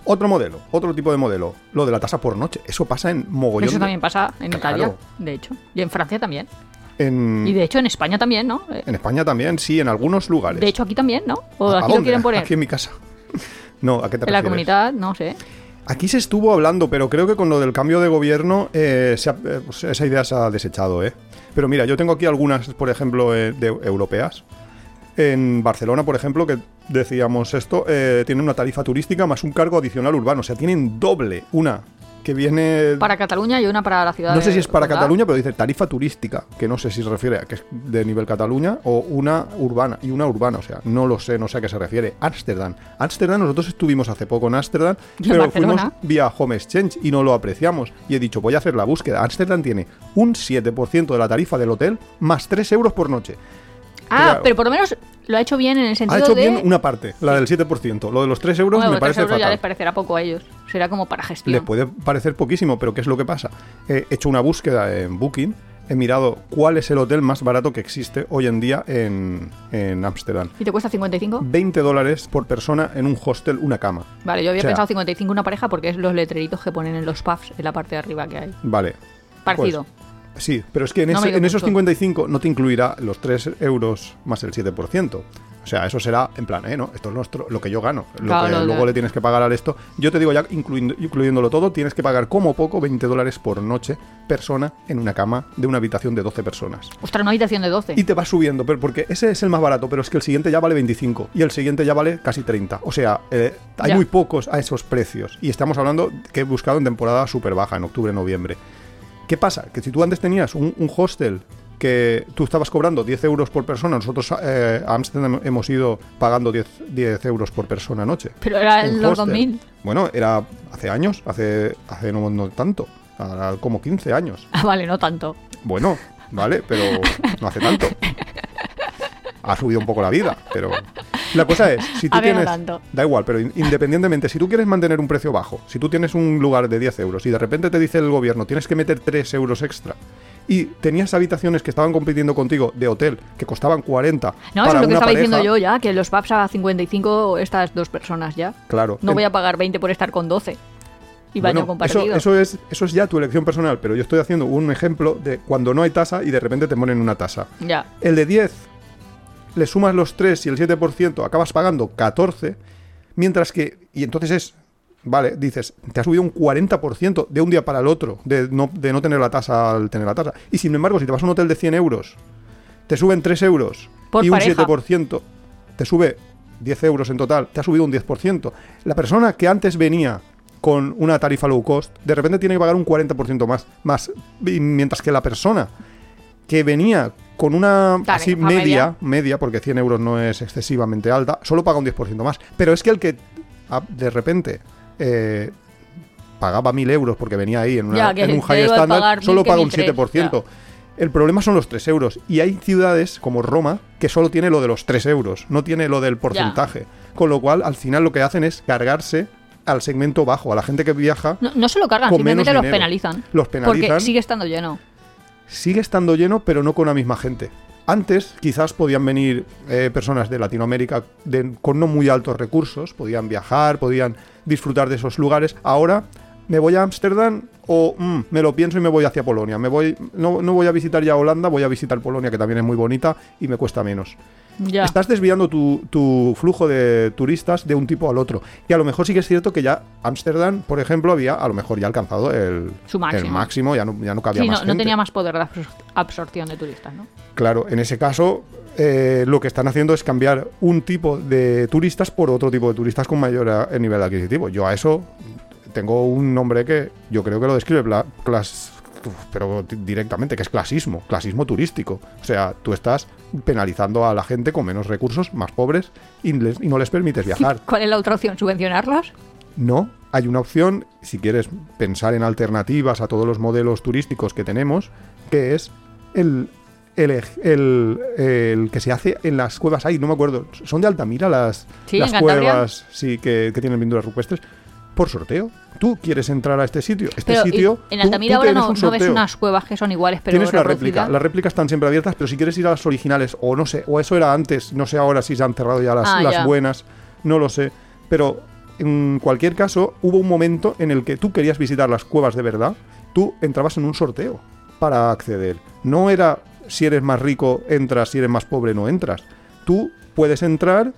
Otro modelo, otro tipo de modelo, lo de la tasa por noche. Eso pasa en mogollón. Eso también pasa en Claro. Italia, de hecho. Y en Francia también. En, Y de hecho en España también, ¿no? En España también, sí, en algunos lugares. De hecho aquí también, ¿no? O ¿A aquí lo quieren poner. Aquí en mi casa. No, ¿a qué te en la refieres? comunidad, no sé. Aquí se estuvo hablando, pero creo que con lo del cambio de gobierno eh, se ha- eh, pues esa idea se ha desechado, ¿eh? Pero mira, yo tengo aquí algunas, por ejemplo, eh, de europeas. En Barcelona, por ejemplo, que decíamos esto, eh, tienen una tarifa turística más un cargo adicional urbano. O sea, tienen doble. Una que viene... Para Cataluña y una para la ciudad no sé si es para. Cataluña, pero dice tarifa turística, que no sé si se refiere a que es de nivel Cataluña o una urbana y una urbana, o sea, no lo sé, no sé a qué se refiere. Ámsterdam. Ámsterdam, nosotros estuvimos hace poco en Ámsterdam, pero Barcelona. fuimos vía Home Exchange y no lo apreciamos. Y he dicho, voy a hacer la búsqueda. Ámsterdam tiene un 7% de la tarifa del hotel más 3 euros por noche. Ah, Claro. pero por lo menos lo ha hecho bien en el Ha sentido hecho de... bien una parte, la del 7%. Lo de los 3 euros Bueno, me tres parece euros ya les parecerá poco a ellos. Será como para gestión. Les puede parecer poquísimo, pero ¿qué es lo que pasa? He hecho una búsqueda en Booking, he mirado cuál es el hotel más barato que existe hoy en día en en Ámsterdam. ¿Y te cuesta 55? 20 dólares por persona en un hostel, una cama. Vale, yo había O sea- pensado 55 una pareja porque es los letreritos que ponen en los pubs en la parte de arriba que hay. Vale. Parecido. Pues, sí, pero es que en, No ese- en esos mucho. 55 no te incluirá los 3 euros más el 7%. O sea, eso será en plan, eh, ¿no? Esto es nuestro, lo que yo gano. Lo Claro, que luego le tienes que pagar al esto. Yo te digo ya, incluyendo- incluyéndolo todo, tienes que pagar como poco 20 dólares por noche, persona, en una cama de una habitación de 12 personas. Ostras, una habitación de 12. Y te va subiendo, pero porque ese es el más barato, pero es que el siguiente ya vale 25 y el siguiente ya vale casi 30. O sea, eh, hay Ya. muy pocos a esos precios. Y estamos hablando que he buscado en temporada súper baja, en octubre, noviembre. ¿Qué pasa? Que si tú antes tenías un, un hostel que tú estabas cobrando 10 euros por persona, nosotros eh, a Amsterdam hemos ido pagando 10, 10 euros por persona noche. Pero era en los hostel. 2000. Bueno, era hace años, hace, hace no, no tanto, ahora como 15 años. Ah, vale, no tanto. Bueno, vale, pero no hace tanto. Ha subido un poco la vida, pero la cosa es, si tú tienes, tanto. da igual, pero in- independientemente, si tú quieres mantener un precio bajo, si tú tienes un lugar de 10 euros y de repente te dice el gobierno tienes que meter 3 euros extra y tenías habitaciones que estaban compitiendo contigo de hotel que costaban 40 No, para eso es lo que estaba diciendo pareja, yo ya, que los pubs a 55 estas dos personas ya. Claro. No En- voy a pagar 20 por estar con 12. Y baño Bueno, eso, compartido. eso es, eso es ya tu elección personal, pero yo estoy haciendo un ejemplo de cuando no hay tasa y de repente te ponen una tasa. Ya. El de 10, le sumas los 3 y el 7%, acabas pagando 14, mientras que, y entonces es, vale, dices, te ha subido un 40% de un día para el otro, de no, de no tener la tasa al tener la tasa. Y sin embargo, si te vas a un hotel de 100 euros, te suben 3 euros Por y un pareja. 7%, te sube 10 euros en total, te ha subido un 10%. La persona que antes venía con una tarifa low cost, de repente tiene que pagar un 40% más, más, mientras que la persona que venía con una así media. media, media, porque 100 euros no es excesivamente alta, solo paga un 10% más. Pero es que el que ah, de repente eh, pagaba 1000 euros porque venía ahí en, una- Ya, que en un high estándar, solo 1000 que paga un 1003, 7%. El problema son los 3 euros. Y hay ciudades como Roma que solo tiene lo de los 3 euros, no tiene lo del porcentaje. Con lo cual, al final lo que hacen es cargarse al segmento bajo, a la gente que viaja. No, no se lo cargan, simplemente los penalizan. Los penalizan. Porque sigue estando lleno. Sigue estando lleno, pero no con la misma gente. Antes quizás podían venir eh, personas de Latinoamérica con no muy altos recursos, podían viajar, podían disfrutar de esos lugares. Ahora ¿me voy a Ámsterdam o mm, me lo pienso y me voy hacia Polonia? Me voy, no, no voy a visitar ya Holanda, voy a visitar Polonia, que también es muy bonita y me cuesta menos. Ya. Estás desviando tu, tu flujo de turistas de un tipo al otro. Y a lo mejor sí que es cierto que ya Ámsterdam, por ejemplo, había a lo mejor ya alcanzado el, Su máximo. el máximo, ya no, ya no cabía Sí, más no, no gente. tenía más poder de absor- absorción de turistas, ¿no? Claro, en ese caso eh, lo que están haciendo es cambiar un tipo de turistas por otro tipo de turistas con mayor eh, nivel adquisitivo. Yo a eso tengo un nombre que yo creo que lo describe clas- pero di- directamente, que es clasismo, clasismo turístico. O sea, tú estás penalizando a la gente con menos recursos, más pobres, y, les- y no les permites viajar. ¿Cuál es la otra opción? ¿Subvencionarlos? No, hay una opción, si quieres pensar en alternativas a todos los modelos turísticos que tenemos, que es el, el, el- el que se hace en las cuevas. Ay, no me acuerdo, son de Altamira las, Sí, las cuevas sí, que, que tienen pinturas rupestres. Por sorteo. Tú quieres entrar a este sitio. Este Pero sitio. en Altamira tú ahora no, un no ves unas cuevas que son iguales, pero Tienes la réplica. Las réplicas están siempre abiertas, pero si quieres ir a las originales, o no sé, o eso era antes, no sé ahora si se han cerrado ya las, Ah, las ya. buenas, no lo sé. Pero en cualquier caso, hubo un momento en el que tú querías visitar las cuevas de verdad, tú entrabas en un sorteo para acceder. No era si eres más rico, entras, si eres más pobre, no entras. Tú puedes entrar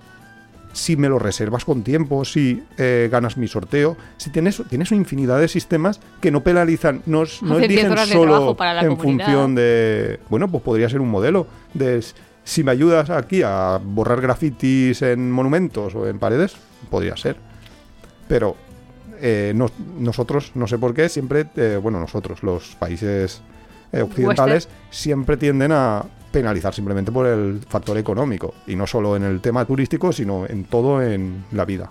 si me lo reservas con tiempo, si eh, ganas mi sorteo, si tienes, tienes una infinidad de sistemas que no penalizan, no, no Hacer 10 eligen solo trabajo para la en comunidad. función de, bueno, pues podría ser un modelo de si me ayudas aquí a borrar grafitis en monumentos o en paredes, podría ser. Pero eh, nos- nosotros, no sé por qué, siempre, eh, bueno, nosotros, los países occidentales, siempre tienden a penalizar simplemente por el factor económico. Y no solo en el tema turístico, sino en todo en la vida.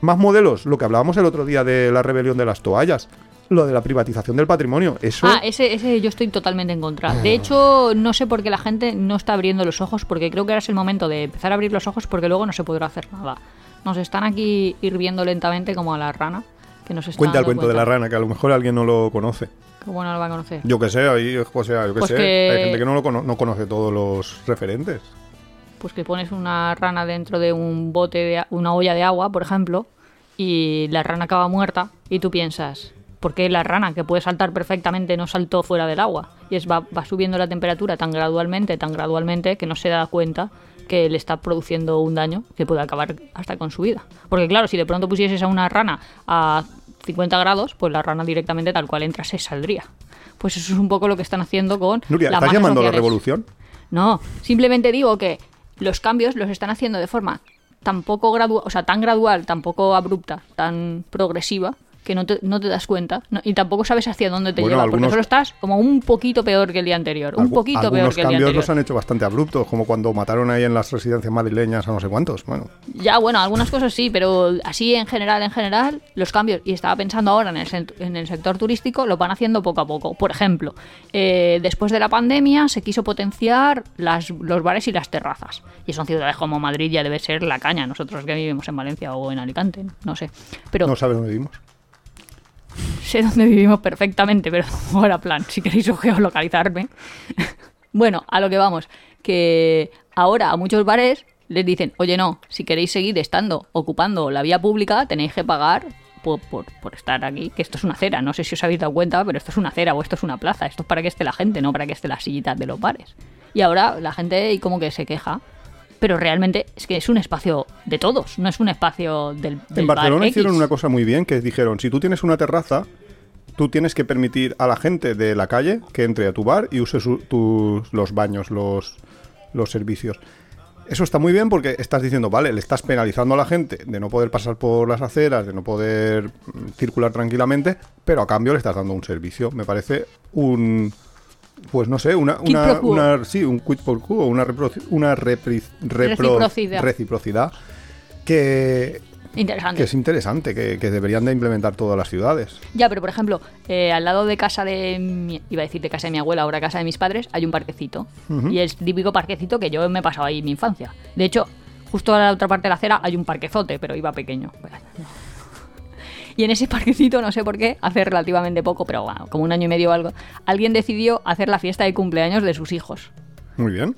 Más modelos, lo que hablábamos el otro día de la rebelión de las toallas. Lo de la privatización del patrimonio. Eso. Ah, ese, ese yo estoy totalmente en contra. De hecho, no sé por qué la gente no está abriendo los ojos, porque creo que ahora es el momento de empezar a abrir los ojos, porque luego no se podrá hacer nada. Nos están aquí hirviendo lentamente como a la rana. Que nos está Cuenta el cuento de la rana, que a lo mejor alguien no lo conoce. Bueno, lo va a conocer. Yo que sé, ahí, o sea, yo que Pues sé. que- Hay gente que no, lo cono- no conoce todos los referentes. Pues que pones una rana dentro de un bote, de una olla de agua, por ejemplo, y la rana acaba muerta, y tú piensas, ¿por qué la rana, que puede saltar perfectamente, no saltó fuera del agua? Y es va, va subiendo la temperatura tan gradualmente, tan gradualmente, que no se da cuenta que le está produciendo un daño que puede acabar hasta con su vida. Porque claro, si de pronto pusieses a una rana a 50 grados, pues la rana directamente tal cual entra se saldría. Pues eso es un poco lo que están haciendo con Nuria, ¿estás llamando a la revolución? No, simplemente digo que los cambios los están haciendo de forma tan poco gradual, o sea, tan gradual, tan poco abrupta, tan progresiva, que no te, no te das cuenta no- y tampoco sabes hacia dónde te Bueno, lleva, porque algunos- solo estás como un poquito peor que el día anterior, un Algu- poquito peor que el día cambios anterior. los han hecho bastante abruptos, como cuando mataron ahí en las residencias madrileñas a no sé cuántos. Bueno, Ya, bueno, algunas cosas sí, pero así en general, en general, los cambios, y estaba pensando ahora en el, en el sector turístico, lo van haciendo poco a poco. Por ejemplo, eh, después de la pandemia se quiso potenciar las, los bares y las terrazas. Y son ciudades como Madrid ya debe ser la caña, nosotros que vivimos en Valencia o en Alicante, no sé. Pero no sabes dónde vivimos. Sé dónde vivimos perfectamente, pero ahora plan, si queréis geolocalizarme. bueno, a lo que vamos, que ahora a muchos bares les dicen, oye no, si queréis seguir estando ocupando la vía pública, tenéis que pagar por, por- estar aquí, que esto es una acera, no sé si os habéis dado cuenta, pero esto es una acera o esto es una plaza, esto es para que esté la gente, no para que esté las sillitas de los bares. Y ahora la gente como que se queja. Pero realmente es que es un espacio de todos, no es un espacio del, del En bar Barcelona X. hicieron una cosa muy bien, que dijeron, si tú tienes una terraza, tú tienes que permitir a la gente de la calle que entre a tu bar y use su- tus- los baños, los, los servicios. Eso está muy bien porque estás diciendo, vale, le estás penalizando a la gente de no poder pasar por las aceras, de no poder mm, circular tranquilamente, pero a cambio le estás dando un servicio. Me parece un... Pues no sé, una, una, una- sí, un quid pro quo, una, repro- una repri- repro- Reciprocidad. reciprocidad que, Interesante. que es interesante, que, que deberían de implementar todas las ciudades. Ya, pero por ejemplo, eh, al lado de casa de mi, iba a decir de casa de mi abuela, ahora casa de mis padres, hay un parquecito. Y es el típico parquecito que yo me he pasado ahí mi infancia. De hecho, justo a la otra parte de la acera hay un parquezote, pero iba pequeño. Y en ese parquecito, no sé por qué, hace relativamente poco, pero bueno, como un año y medio o algo, alguien decidió hacer la fiesta de cumpleaños de sus hijos. Muy bien.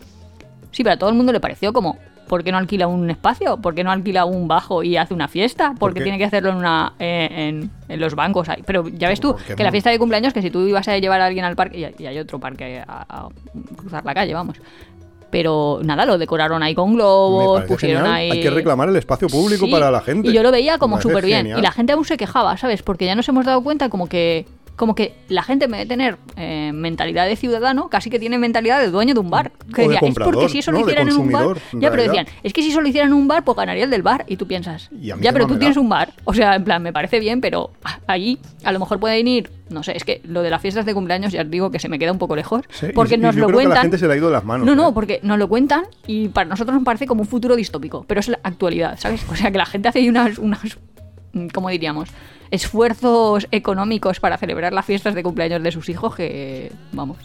Sí, pero a todo el mundo le pareció como ¿por qué no alquila un espacio? ¿Por qué no alquila un bajo y hace una fiesta? ¿Por qué qué? tiene que hacerlo en, una, eh, en, en los bancos? ahí? Pero ya ves tú ¿Por qué que la fiesta de cumpleaños, que si tú ibas a llevar a alguien al parque, y hay, y hay otro parque a, a cruzar la calle, vamos. Pero nada, lo decoraron ahí con globos, pusieron genial. ahí... Hay que reclamar el espacio público Sí, para la gente. Y yo lo veía como súper bien. Y la gente aún se quejaba, ¿sabes? Porque ya nos hemos dado cuenta como que como que la gente en vez de tener eh, mentalidad de ciudadano, casi que tiene mentalidad de dueño de un bar. Que decía, es porque si eso lo hicieran en un bar... en Ya, pero decían, es que si eso lo hicieran en un bar, pues ganaría el del bar. Y tú piensas, Y ya, pero tú tienes un bar. O sea, en plan, me parece bien, pero allí a lo mejor pueden ir... No sé, es que lo de las fiestas de cumpleaños ya os digo que se me queda un poco lejos. Sí, porque y nos yo lo creo que cuentan... la gente se le ha ido de las manos. No, ¿eh? no, porque nos lo cuentan y para nosotros nos parece como un futuro distópico, pero es la actualidad, ¿sabes? O sea, que la gente hace ahí unas, unas ¿cómo diríamos? Esfuerzos económicos para celebrar las fiestas de cumpleaños de sus hijos que, vamos,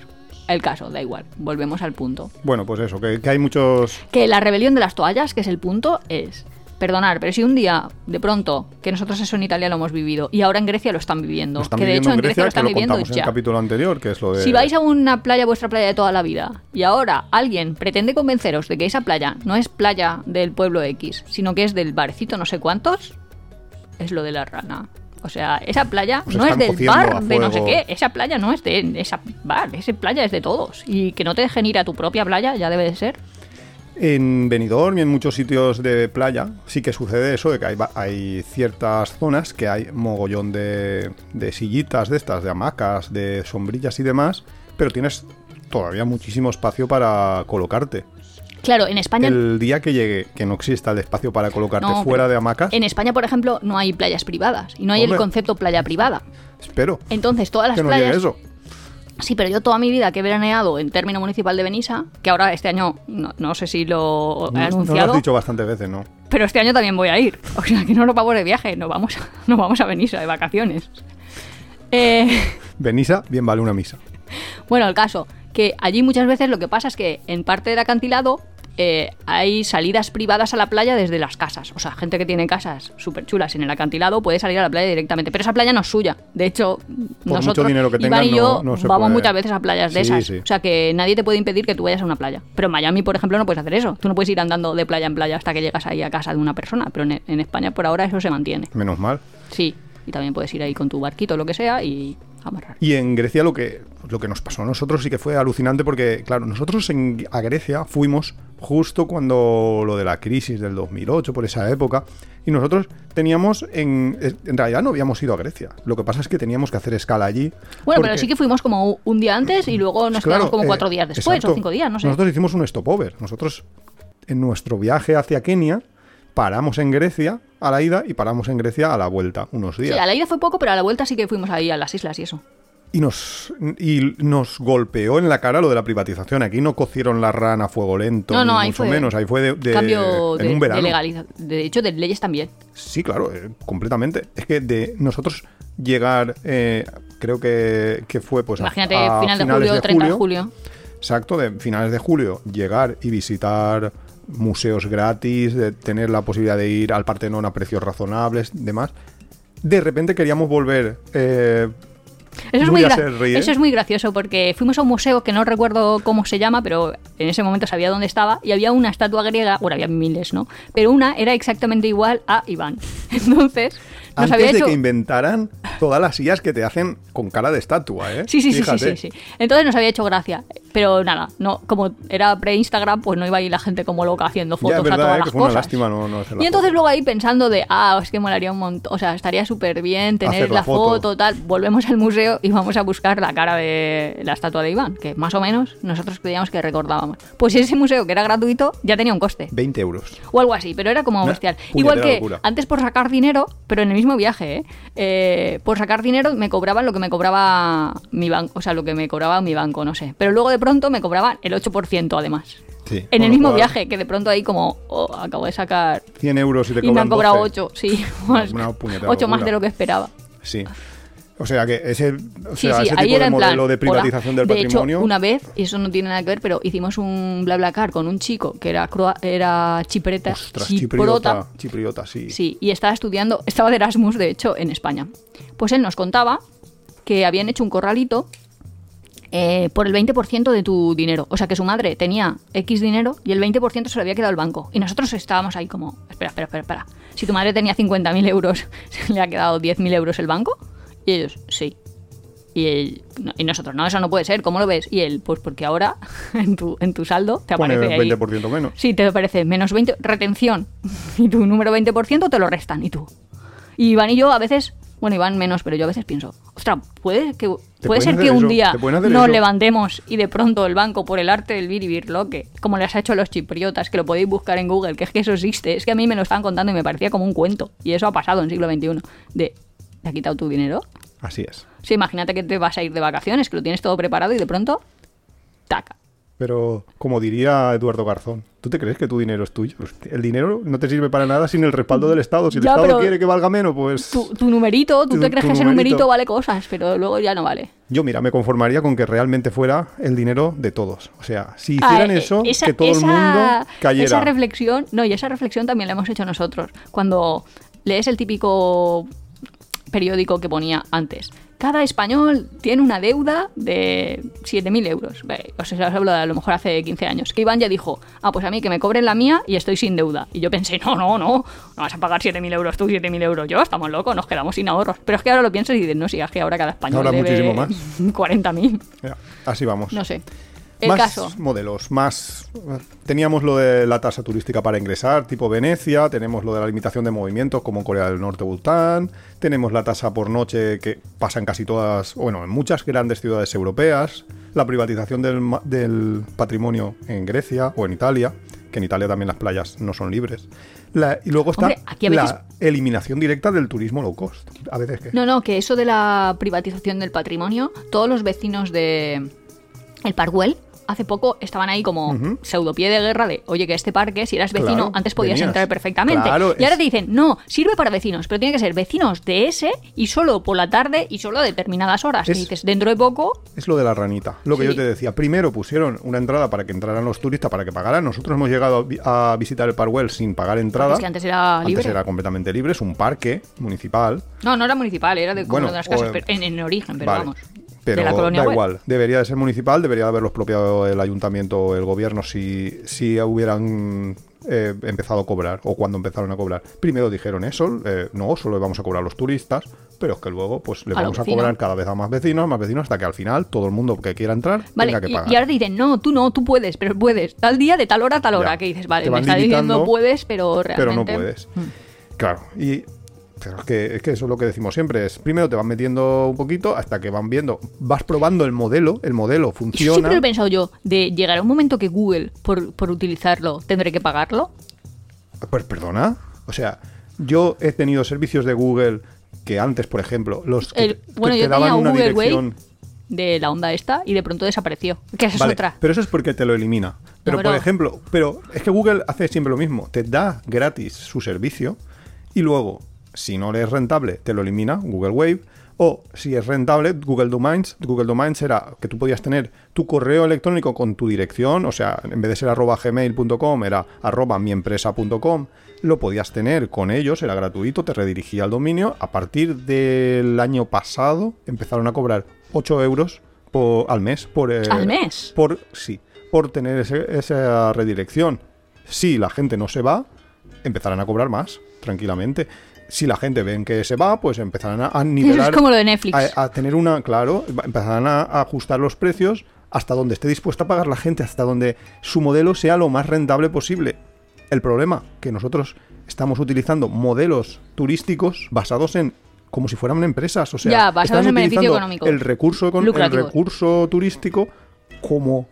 el caso, da igual, volvemos al punto. Bueno, pues eso, que, que hay muchos... Que la rebelión de las toallas, que es el punto, es... Perdonar, pero si un día, de pronto, que nosotros eso en Italia lo hemos vivido y ahora en Grecia lo están viviendo, Lo están que de viviendo hecho en Grecia, lo que están lo viviendo en ya. el capítulo anterior, que es lo de... Si vais a una playa, vuestra playa de toda la vida, y ahora alguien pretende convenceros de que esa playa no es playa del pueblo X, sino que es del barecito no sé cuántos, es lo de la rana. O sea, esa playa no es del bar de no sé qué, esa playa no es de esa bar, esa playa es de todos. Y que no te dejen ir a tu propia playa ya debe de ser. En Benidorm y en muchos sitios de playa sí que sucede eso, de que hay, hay ciertas zonas que hay mogollón de, de sillitas de estas, de hamacas, de sombrillas y demás, pero tienes todavía muchísimo espacio para colocarte. Claro, en España... El día que llegue que no exista el espacio para colocarte no, fuera de hamacas, En España, por ejemplo, no hay playas privadas y no hay Hombre. el concepto playa privada. espero Entonces, todas las que no playas eso. Sí, pero yo toda mi vida que he veraneado en término municipal de Benissa, que ahora este año no, no sé si lo he No, no lo anunciado, has dicho bastantes veces, ¿no? pero este año también voy a ir. O sea, que no nos vamos de viaje, nos vamos, a- nos vamos a Benissa de vacaciones. Eh, Benissa, bien vale una misa. bueno, el caso, que allí muchas veces lo que pasa es que en parte del acantilado eh, hay salidas privadas a la playa desde las casas. O sea, gente que tiene casas súper chulas en el acantilado puede salir a la playa directamente. Pero esa playa no es suya. De hecho, nosotros, mucho dinero que Iván tengan, y yo, no vamos puede. muchas veces a playas de Sí, esas. sí. O sea, que nadie te puede impedir que tú vayas a una playa. Pero en Miami, por ejemplo, no puedes hacer eso. Tú no puedes ir andando de playa en playa hasta que llegas ahí a casa de una persona. Pero en, en España, por ahora, eso se mantiene. Menos mal. Sí. Y también puedes ir ahí con tu barquito, lo que sea, y amarrar. Y en Grecia lo que, lo que nos pasó a nosotros sí que fue alucinante porque, claro, nosotros en, a Grecia fuimos justo cuando lo de la crisis del 2008, por esa época, y nosotros teníamos, en, en realidad no habíamos ido a Grecia. Lo que pasa es que teníamos que hacer escala allí. Bueno, pero sí que fuimos como un día antes y luego nos Claro, quedamos como eh, cuatro días después o cinco días, no sé. Nosotros hicimos un stopover. Nosotros, en nuestro viaje hacia Kenia, paramos en Grecia a la ida y paramos en Grecia a la vuelta, unos Sí, días. a la ida fue poco, pero a la vuelta sí que fuimos ahí a las islas y eso. Y nos, y nos golpeó en la cara lo de la privatización. Aquí no cocieron la rana a fuego lento, No, no, ni ahí mucho fue menos. Ahí fue de, de- Cambio en de, un verano. de legaliza- De hecho, de leyes también. Sí, claro, eh, completamente. Es que de nosotros llegar, eh, creo que, que fue pues Imagínate, a final de julio, 30 de julio. Exacto, de finales de julio, llegar y visitar museos gratis, de tener la posibilidad de ir al Partenón a precios razonables, demás. De repente queríamos volver. eh, Eso es, Muy a ser eso es muy gracioso porque fuimos a un museo que no recuerdo cómo se llama, pero en ese momento sabía dónde estaba y había una estatua griega, bueno, había miles, ¿no? Pero una era exactamente igual a Iván. Entonces, nos antes de hecho... que inventaran todas las sillas que te hacen con cara de estatua, ¿eh? Sí, sí, sí, sí, sí, sí. Entonces nos había hecho gracia. Pero nada, no, como era pre-Instagram, pues no iba ahí la gente como loca haciendo Ya, fotos a todas ¿eh? las que fue una cosas. lástima no, no hacer la Y entonces foto. luego ahí pensando de, ah, es que molaría un montón, o sea, estaría súper bien tener Hacer la, la foto. foto. tal. Volvemos al museo y vamos a buscar la cara de la estatua de Iván, que más o menos nosotros creíamos que recordábamos. Pues ese museo que era gratuito ya tenía un coste. 20 euros. O algo así, pero era como Una bestial. Igual que locura. antes por sacar dinero, pero en el mismo viaje, ¿eh? Eh, por sacar dinero me cobraban lo que me cobraba mi banco, o sea, lo que me cobraba mi banco, no sé. Pero luego de pronto me cobraban el 8% además. Sí. En el mismo cual, viaje, que de pronto ahí como, oh, acabo de sacar 100 euros y te y me han cobrado 12. 8, sí. Puñetera 8 más de lo que esperaba. Sí. O sea que ese, o Sí, sea, sí, ese ahí tipo era de plan. modelo de privatización hola. del de patrimonio. hecho, una vez, y eso no tiene nada que ver, pero hicimos un BlaBlaCar con un chico que era, croa- era chipreta, Ostras, chiprota. chipriota. Chipriota, sí. Sí, y estaba estudiando, estaba de Erasmus, de hecho, en España. Pues él nos contaba que habían hecho un corralito eh, por el 20% de tu dinero. O sea que su madre tenía X dinero y el 20% se lo había quedado el banco. Y nosotros estábamos ahí como, espera, espera, espera, espera. Si tu madre tenía 50.000 euros, ¿se le ha quedado 10.000 euros el banco? Y ellos, sí. Y, él- no, y nosotros, no, eso no puede ser, ¿cómo lo ves? Y él, pues porque ahora en tu, en tu saldo te Pone aparece ahí. 20% menos. Sí, te aparece menos 20, retención. Y tu número 20% te lo restan. Y tú. Y Iván y yo a veces, bueno, Iván menos, pero yo a veces pienso, ostras, puede, que, puede ser que un día nos eso. levantemos y de pronto el banco, por el arte del biribirloque, como les ha hecho a los chipriotas, que lo podéis buscar en Google, que es que eso existe, es que a mí me lo estaban contando y me parecía como un cuento. Y eso ha pasado en siglo XXI. De, ¿te ha quitado tu dinero? Así es. Sí, imagínate que te vas a ir de vacaciones, que lo tienes todo preparado y de pronto, taca. Pero, como diría Eduardo Garzón, ¿tú te crees que tu dinero es tuyo? El dinero no te sirve para nada sin el respaldo del Estado. Si el Ya, Estado quiere que valga menos, pues... Tu, tu numerito, tú Tu- te crees que ese numerito. vale cosas, pero luego ya no vale. Yo, mira, me conformaría con que realmente fuera el dinero de todos. O sea, si hicieran Ah, eh, eso, esa- que todo el mundo cayera. Esa reflexión, no, y esa reflexión también la hemos hecho nosotros. Cuando lees el típico periódico que ponía antes. Cada español tiene una deuda de 7.000 euros. O sea, os hablo de a lo mejor hace 15 años. Que Iván ya dijo, ah, pues a mí que me cobren la mía y estoy sin deuda. Y yo pensé, no, no, no, no vas a pagar 7.000 euros tú, 7.000 euros yo, estamos locos, nos quedamos sin ahorros. Pero es que ahora lo piensas y dices, no, sí, es que ahora cada español Ahora debe muchísimo más. 40.000. Ya, así vamos. No sé. El más caso. modelos, más... Teníamos lo de la tasa turística para ingresar, tipo Venecia, tenemos lo de la limitación de movimientos, como en Corea del Norte, Bután, tenemos la tasa por noche que pasa en casi todas, bueno, en muchas grandes ciudades europeas, la privatización del, del patrimonio en Grecia o en Italia, que en Italia también las playas no son libres. La- y luego está Hombre, aquí veces- la eliminación directa del turismo low cost. A veces que... No, no, que eso de la privatización del patrimonio, todos los vecinos de el Parkwell hace poco estaban ahí como Ujú. pseudopié de guerra de, oye, que este parque, si eras vecino, Claro, antes podías venías. entrar perfectamente. Claro, y ahora es- te dicen, no, sirve para vecinos, pero tiene que ser vecinos de ese y solo por la tarde y solo a determinadas horas. Es- Y dices, dentro de poco, Es lo de la ranita. Lo que Sí. yo te decía. Primero pusieron una entrada para que entraran los turistas, para que pagaran. Nosotros hemos llegado a vi- a visitar el Parkwell sin pagar entrada. es que antes era libre. Antes era completamente libre. Es un parque municipal. No, no era municipal, era de como Bueno, de las casas, o- pero- en, en origen, pero Vale. vamos. Pero de la colonia da igual. Debería de ser municipal. Debería de haberlo expropiado el ayuntamiento o el gobierno si, si hubieran eh, empezado a cobrar o cuando empezaron a cobrar. Primero dijeron eso. eh, no, solo vamos a cobrar a los turistas. Pero es que luego pues le A vamos a cobrar cada vez a más vecinos, más vecinos, hasta que al final todo el mundo que quiera entrar Vale, tenga que y, pagar. y ahora te dicen, no, tú no, tú puedes, pero puedes. Tal día, de tal hora, a tal hora. Ya. Que dices, vale, me está diciendo puedes, pero pero realmente. no puedes. Mm. Claro, y pero es que, es que eso es lo que decimos siempre, es primero te van metiendo un poquito hasta que van viendo, vas probando el modelo, el modelo Eso funciona. siempre lo he pensado yo, de llegar a un momento que Google, por, por utilizarlo, tendré que pagarlo. Pues perdona, o sea, yo he tenido servicios de Google que antes, por ejemplo, los que, El- que bueno, te yo daban tenía una Google dirección de la onda esta y de pronto desapareció. Que esa Vale, es otra. pero eso es porque te lo elimina. Pero, pero- por ejemplo, pero es que Google hace siempre lo mismo. Te da gratis su servicio y luego, si no le es rentable, te lo elimina Google Wave. O si es rentable, Google Domains. Google Domains era que tú podías tener tu correo electrónico con tu dirección, o sea, en vez de ser arroba gmail.com, era arroba miempresa.com. Lo podías tener con ellos, era gratuito, te redirigía al dominio. A partir del año pasado empezaron a cobrar 8 euros por- al mes por, eh, ¿Al mes? por sí, por tener ese- esa redirección. Si la gente no se va, empezarán a cobrar más, tranquilamente. Si la gente ven que se va, pues empezarán a, nivelar. como lo de Netflix. A, a tener una, claro, empezarán a, ajustar los precios hasta donde esté dispuesta a pagar la gente, hasta donde su modelo sea lo más rentable posible. El problema, que nosotros estamos utilizando modelos turísticos basados en como si fueran empresas, o sea, Ya, basados en beneficio económico. el recurso el recurso turístico como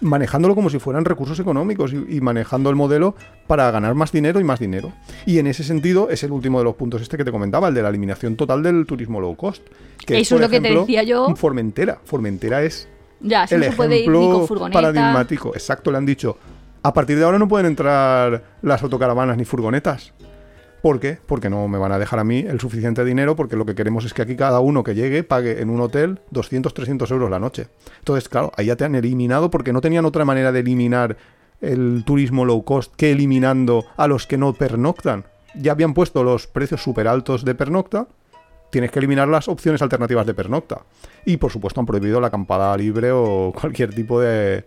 manejándolo como si fueran recursos económicos y, y manejando el modelo para ganar más dinero y más dinero. Y en ese sentido es el último de los puntos este que te comentaba, el de la eliminación total del turismo low cost. Que Eso es por lo que te decía yo. Formentera. Formentera es ya, si el no se puede ir ni con ejemplo furgoneta. paradigmático. Exacto, le han dicho. A partir de ahora no pueden entrar las autocaravanas ni furgonetas. ¿Por qué? Porque no me van a dejar a mí el suficiente dinero, porque lo que queremos es que aquí cada uno que llegue pague en un hotel 200, 300 euros la noche. Entonces, claro, ahí ya te han eliminado porque no tenían otra manera de eliminar el turismo low cost que eliminando a los que no pernoctan. Ya habían puesto los precios súper altos de pernocta tienes que eliminar las opciones alternativas de pernocta. Y por supuesto han prohibido la acampada libre o cualquier tipo de,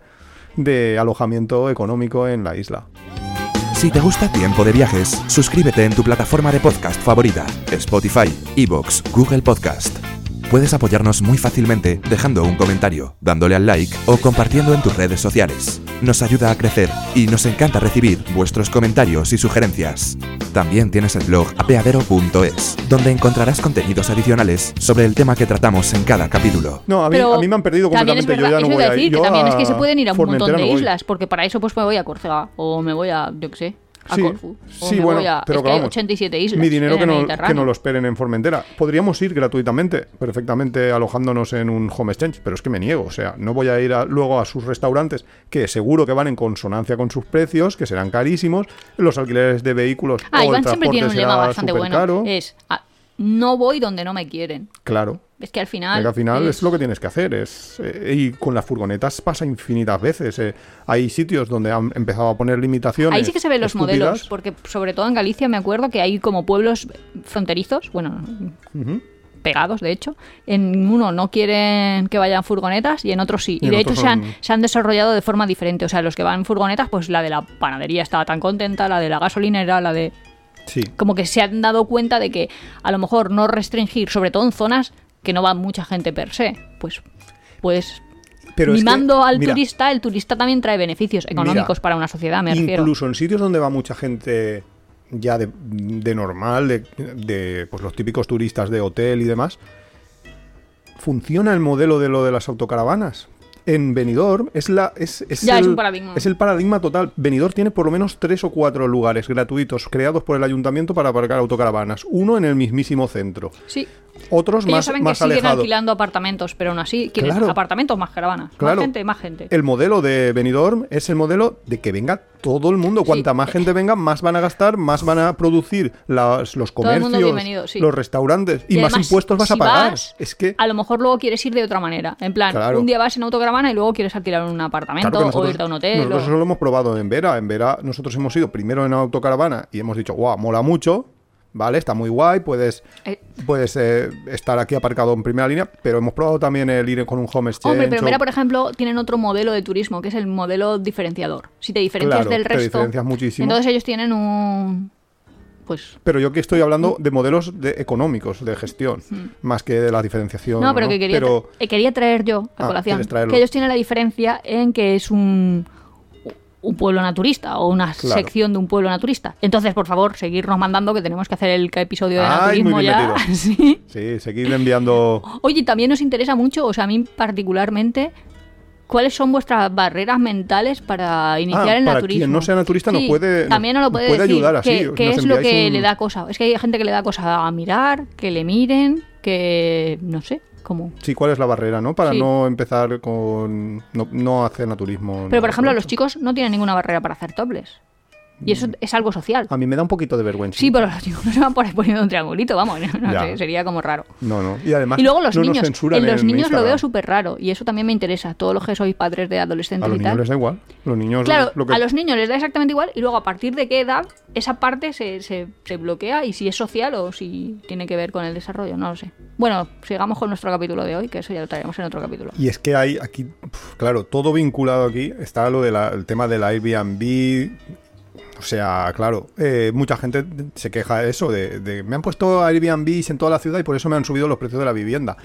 de alojamiento económico en la isla. Si te gusta Tiempo de Viajes, suscríbete en tu plataforma de podcast favorita, Spotify, Evox, Google Podcast. Puedes apoyarnos muy fácilmente dejando un comentario, dándole al like o compartiendo en tus redes sociales. Nos ayuda a crecer y nos encanta recibir vuestros comentarios y sugerencias. También tienes el blog apeadero.es, donde encontrarás contenidos adicionales sobre el tema que tratamos en cada capítulo. No, a mí, Pero a mí me han perdido también es completamente. Yo ya verdad, no eso voy a decir, que también es que se pueden ir a un montón de no voy. islas, porque para eso pues me voy a Córcega o me voy a, yo qué sé, a Sí, Corfú. O sí, me bueno, voy a, pero es que hay vamos, 87 islas Mi dinero en que el no, que no lo esperen en Formentera. Podríamos ir gratuitamente, perfectamente alojándonos en un home exchange, pero es que me niego. O sea, no voy a ir a- luego a sus restaurantes, que seguro que van en consonancia con sus precios, que serán carísimos, los alquileres de vehículos. Ah, o el Iván siempre tiene un lema bastante bueno. Es, ah, no voy donde no me quieren. Claro. Es que al final... Es que al final es... lo que tienes que hacer. Es, eh, y con las furgonetas pasa infinitas veces. eh. hay sitios donde han empezado a poner limitaciones. Ahí sí que se ven los estúpidas. modelos, porque sobre todo en Galicia me acuerdo que hay como pueblos fronterizos, bueno, pegados de hecho. En uno no quieren que vayan furgonetas y en otro sí. Y de hecho se, han, se han desarrollado de forma diferente. O sea, los que van en furgonetas, pues la de la panadería estaba tan contenta, la de la gasolinera, la de... Sí. Como que se han dado cuenta de que a lo mejor no restringir, sobre todo en zonas que no va mucha gente per se, pues... Pues Pero es que, mimando al mira, turista, el turista también trae beneficios económicos Mira, para una sociedad, me refiero. Incluso en sitios donde va mucha gente ya de, de normal, de, de, pues los típicos turistas de hotel y demás, funciona el modelo de lo de las autocaravanas. En Benidorm es la es, es Ya, el, es un paradigma. es el paradigma total. Benidorm tiene por lo menos tres o cuatro lugares gratuitos creados por el ayuntamiento para aparcar autocaravanas. Uno en el mismísimo centro. Sí, Otros ellos más, saben más que siguen alquilando apartamentos, pero aún así quieren Claro. apartamentos más caravanas. Claro. Más gente, más gente. El modelo de Benidorm es el modelo de que venga todo el mundo. Cuanta más gente venga, más van a gastar, más van a producir las- los comercios, sí. los restaurantes y, más además, impuestos vas a pagar. vas, es que A lo mejor luego quieres ir de otra manera. En plan, Claro. un día vas en autocaravana y luego quieres alquilar un apartamento nosotros, o irte a un hotel. nosotros o- eso lo hemos probado en Vera. En Vera nosotros hemos ido primero en autocaravana y hemos dicho, guau, mola mucho. Vale, está muy guay, puedes, Eh. puedes eh, estar aquí aparcado en primera línea, pero hemos probado también el ir con un home exchange. Hombre, pero mira, por ejemplo, tienen otro modelo de turismo, que es el modelo diferenciador. Si te diferencias Claro, del te resto, diferencias muchísimo. entonces ellos tienen un... Pues... Pero yo aquí estoy hablando de modelos de- económicos, de gestión, más que de la diferenciación. Mm. No, pero que quería, Pero- tra- eh, quería traer yo a Ah, colación. Que ellos tienen la diferencia en que es un, un pueblo naturista o una Claro. sección de un pueblo naturista. Entonces, por favor, seguirnos mandando que tenemos que hacer el episodio de Ay, muy naturismo bien ya. Sí. Sí, seguid enviando. Oye, también nos interesa mucho, o sea, a mí particularmente, ¿cuáles son vuestras barreras mentales para iniciar Ah, el para naturismo? quien no sea naturista Sí, puede- también nos lo puede, puede decir, ayudar así, ¿Qué, es lo que un- le da cosa? Es que hay gente que le da cosa a mirar, que le miren, que no sé, Sí, ¿cuál es la barrera, no? Para Sí. no empezar con. No, no hacer naturismo. Pero, por ejemplo, los chicos no tienen ninguna barrera para hacer topless. Y eso es algo social. A mí me da un poquito de vergüenza. Sí, pero los chicos no se van por ahí poniendo un triangulito, vamos, no sé, sería como raro. No, no. Y además. Y luego los no niños. En los en niños lo veo súper raro y eso también me interesa. Todos los que sois padres de A adolescentes los y niños tal. les da igual. Los niños. Claro, lo que- a los niños les da exactamente igual y luego a partir de qué edad esa parte se, se, se bloquea y si es social o si tiene que ver con el desarrollo, no lo sé. Bueno, sigamos con nuestro capítulo de hoy, que eso ya lo traeremos en otro capítulo. Y es que hay aquí, claro, todo vinculado aquí. Está lo del tema del Airbnb. O sea, claro, eh, mucha gente se queja de eso, de, de, me han puesto Airbnb en toda la ciudad y por eso me han subido los precios de la vivienda.